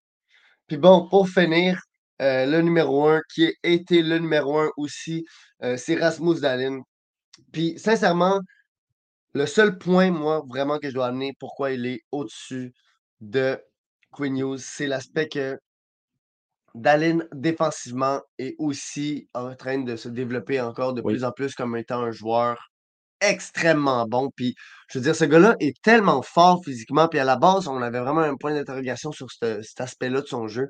S1: Puis bon, pour finir, euh, le numéro un, qui a été le numéro un aussi, c'est Rasmus Dalin. Puis, sincèrement, le seul point, moi, vraiment que je dois amener pourquoi il est au-dessus de Queen News, c'est l'aspect que Dalin, défensivement, est aussi en train de se développer encore de plus en plus comme étant un joueur extrêmement bon. Puis, je veux dire, ce gars-là est tellement fort physiquement. Puis, à la base, on avait vraiment un point d'interrogation sur cet aspect-là de son jeu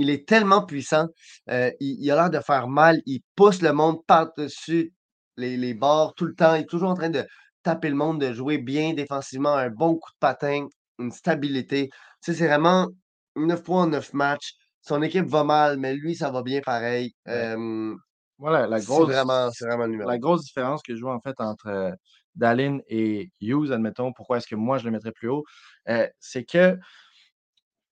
S1: il est tellement puissant. Euh, il, a l'air de faire mal. Il pousse le monde par-dessus les, les bords tout le temps. Il est toujours en train de taper le monde, de jouer bien défensivement, un bon coup de patin, une stabilité. c'est vraiment 9 points en 9 matchs. son équipe va mal, mais lui, ça va bien pareil. Euh,
S2: Voilà, la
S1: c'est
S2: grosse,
S1: vraiment, c'est vraiment le numéro.
S2: la grosse différence que je vois en fait entre euh, Dallin et Hughes, admettons, pourquoi est-ce que moi je le mettrais plus haut, euh, c'est que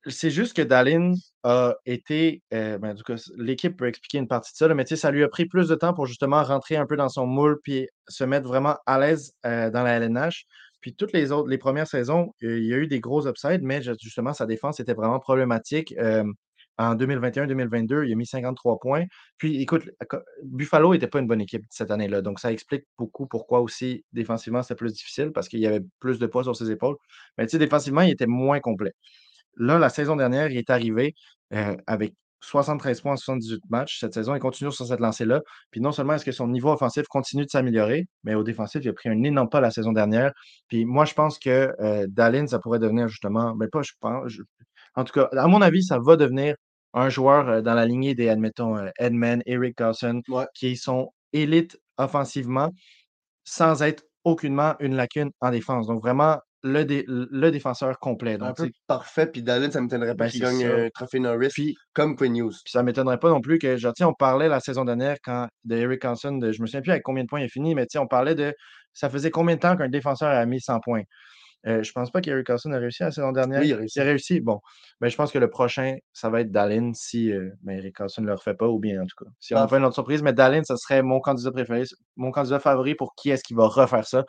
S2: c'est juste que Dallin a été, euh, ben, l'équipe peut expliquer une partie de ça, là, mais ça lui a pris plus de temps pour justement rentrer un peu dans son moule puis se mettre vraiment à l'aise euh, dans la LNH. Puis toutes les autres, les premières saisons, il y a eu des gros upsides, mais ju- justement, sa défense était vraiment problématique. Euh, en 2021-2022, il a mis 53 points. Puis écoute, co- Buffalo n'était pas une bonne équipe cette année-là. Donc ça explique beaucoup pourquoi aussi défensivement c'était plus difficile parce qu'il y avait plus de poids sur ses épaules. Mais tu sais, défensivement, il était moins complet. Là, la saison dernière, il est arrivé euh, avec 73 points en 78 matchs. Cette saison, il continue sur cette lancée-là. Puis non seulement est-ce que son niveau offensif continue de s'améliorer, mais au défensif, il a pris un énorme pas la saison dernière. Puis moi, je pense que euh, Dallin, ça pourrait devenir justement, mais pas, je pense, je- en tout cas, à mon avis, ça va devenir un joueur euh, dans la lignée des, admettons, euh, Edman, Eric Carlson,
S1: Ouais.
S2: qui sont élites offensivement sans être aucunement une lacune en défense. Donc vraiment, le, dé- le défenseur complet.
S1: Un
S2: Donc,
S1: peu
S2: sais,
S1: parfait, puis Dallin, ça ne m'étonnerait pas
S2: Ben,
S1: qu'il gagne
S2: ça.
S1: un trophée Norris
S2: puis
S1: comme Quinn Hughes.
S2: puis ça ne m'étonnerait pas non plus que, genre, on parlait la saison dernière quand de Eric Hansen, de, je me souviens plus avec combien de points il a fini, mais on parlait de ça faisait combien de temps qu'un défenseur a mis 100 points? Euh, je pense pas qu'Eric Hansen a réussi la saison dernière.
S1: Oui, il a réussi.
S2: Il a réussi. Bon, mais je pense que le prochain, ça va être Dallin si euh, ben, Eric Hansen ne le refait pas, ou bien en tout cas. Si on
S1: Parfait.
S2: pas une autre surprise, mais Dallin, ça serait mon candidat préféré, mon candidat favori pour qui est-ce qui va refaire ça.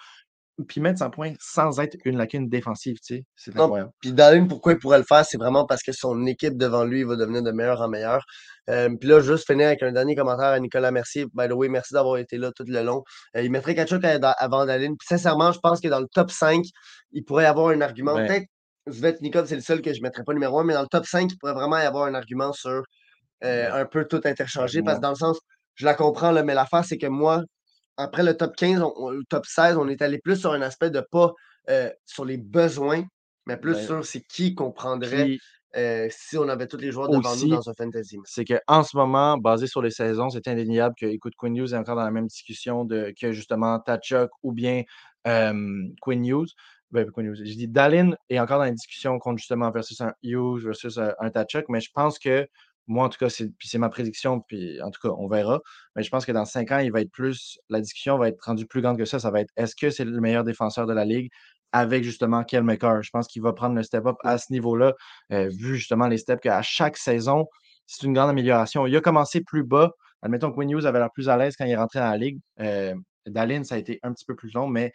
S2: Puis mettre 100 points sans être une lacune défensive, tu sais. C'est incroyable.
S1: Puis Dallin, pourquoi il pourrait le faire, c'est vraiment parce que son équipe devant lui va devenir de meilleur en meilleur. Euh, puis là, juste finir avec un dernier commentaire à Nicolas Mercier. By the way, merci d'avoir été là tout le long. Euh, il mettrait Kachuk à- dans- avant Dallin. Puis sincèrement, je pense que dans le top 5, il pourrait y avoir un argument.
S2: Ben-
S1: Peut-être Svetnikov, c'est le seul que je ne mettrais pas numéro 1, mais dans le top 5, il pourrait vraiment y avoir un argument sur euh, un peu tout interchangé. Parce que dans le sens, je la comprends, là, mais l'affaire, c'est que moi, après le top 15, on- on- le top 16, on est allé plus sur un aspect de pas euh, sur les besoins, mais plus
S2: Ben,
S1: sur c'est qui qu'on prendrait
S2: Puis,
S1: euh, si on avait tous les joueurs devant
S2: Aussi,
S1: nous dans un fantasy.
S2: c'est qu'en ce moment, basé sur les saisons, c'est indéniable que, écoute, Quinn Hughes est encore dans la même discussion de, que justement Tachuk ou bien euh, Quinn. Ben, Hughes. Je dis Dallin est encore dans la discussion contre justement versus un Hughes versus un, un Tachuk, mais je pense que moi, en tout cas, c'est, puis c'est ma prédiction, puis en tout cas, on verra. Mais je pense que dans cinq ans, il va être plus, la discussion va être rendue plus grande que ça. Ça va être est-ce que c'est le meilleur défenseur de la Ligue avec justement Kel McCarr? Je pense qu'il va prendre le step-up à ce niveau-là, euh, vu justement les steps qu'à chaque saison, c'est une grande amélioration. Il a commencé plus bas. Admettons que Quinn Hughes avait l'air plus à l'aise quand il est rentré dans la Ligue. Euh, Dallin, ça a été un petit peu plus long, mais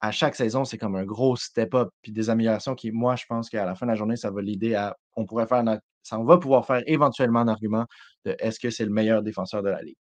S2: à chaque saison, c'est comme un gros step-up, puis des améliorations qui, moi, je pense qu'à la fin de la journée, ça va l'aider à. On pourrait faire notre- ça, on va pouvoir faire éventuellement un argument de est-ce que c'est le meilleur défenseur de la Ligue?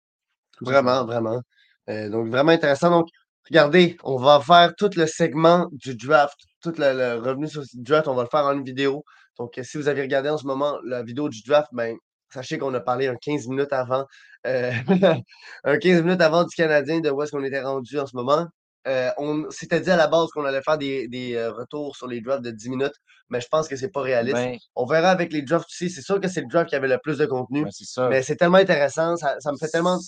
S2: Tout
S1: Vraiment, vraiment. Euh, donc, vraiment intéressant. Donc, regardez, on va faire tout le segment du draft, tout le, le revenu sur le draft, on va le faire en une vidéo. Donc, euh, si vous avez regardé en ce moment la vidéo du draft, ben, sachez qu'on a parlé un 15 minutes avant, euh, un 15 minutes avant du Canadien, de où est-ce qu'on était rendu en ce moment. Euh, on s'était dit à la base qu'on allait faire des, des, euh, retours sur les drafts de 10 minutes, mais je pense que c'est pas réaliste.
S2: Ben,
S1: On verra avec les drafts aussi. C'est sûr que c'est le draft qui avait le plus de contenu,
S2: ben, ça.
S1: mais c'est tellement intéressant. Ça, ça me fait tellement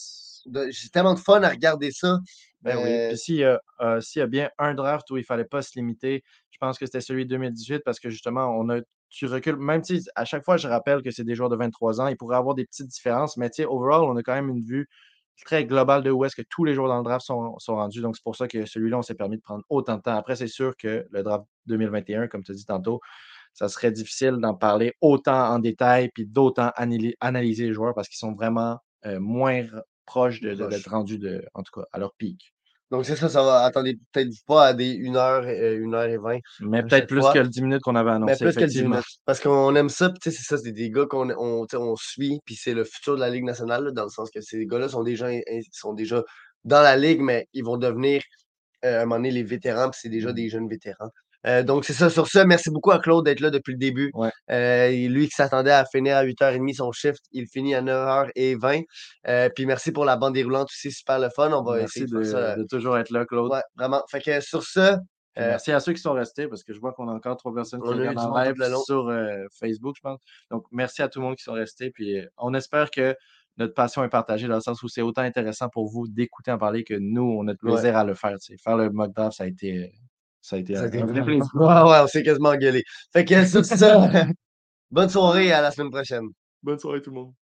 S1: de- j'ai tellement de fun à regarder ça.
S2: Ben oui.
S1: Euh,
S2: s'il y, a, euh, s'il y a bien un draft où il ne fallait pas se limiter, je pense que c'était celui de 2018 parce que justement, on a, tu recules. Même si à chaque fois, je rappelle que c'est des joueurs de 23 ans, il pourrait avoir des petites différences, mais tu sais, overall, on a quand même une vue très globale de où est-ce que tous les joueurs dans le draft sont, sont rendus. Donc, c'est pour ça que celui-là, on s'est permis de prendre autant de temps. Après, c'est sûr que le draft 2021, comme tu as dit tantôt, ça serait difficile d'en parler autant en détail puis d'autant analy- analyser les joueurs parce qu'ils sont vraiment euh, moins Proches. d'être rendus, de, en tout cas, à leur pic.
S1: Donc, c'est ça, ça va. Attendez peut-être pas à des 1h, 1h20.
S2: Mais peut-être plus
S1: fois.
S2: que le 10 minutes qu'on avait
S1: Mais
S2: annoncé.
S1: plus que le 10
S2: effectivement.
S1: minutes. Parce qu'on aime ça, puis tu sais, c'est ça, c'est des gars qu'on on, on suit, puis c'est le futur de la Ligue nationale, là, dans le sens que ces gars-là sont déjà, sont déjà dans la Ligue, mais ils vont devenir euh, à un moment donné les vétérans, puis c'est déjà
S2: Mhm.
S1: des jeunes vétérans. Euh, donc, c'est ça. Sur ça, merci beaucoup à Claude d'être là depuis le début.
S2: Ouais.
S1: Euh, lui qui s'attendait à finir à 8h30 son shift, il finit à 9h20. Euh, puis merci pour la bande déroulante aussi, super le fun. On va
S2: Merci
S1: essayer de,
S2: de,
S1: faire ça.
S2: de toujours être là, Claude.
S1: Ouais, vraiment. Fait que sur ça,
S2: merci à ceux qui sont restés parce que je vois qu'on a encore trois personnes qui regardent en live sur Facebook, je pense. Donc, merci à tout le monde qui sont restés. Puis, on espère que notre passion est partagée dans le sens où c'est autant intéressant pour vous d'écouter en parler que nous, on a de
S1: Ouais.
S2: plaisir à le faire. Faire le mock draft, ça a été, ça a été
S1: ça a
S2: un,
S1: été
S2: un vrai plaisir.
S1: Ouais, ouais, on s'est quasiment engueulé. Fait que sur ça, bonne soirée, à la semaine prochaine.
S2: Bonne soirée tout le monde.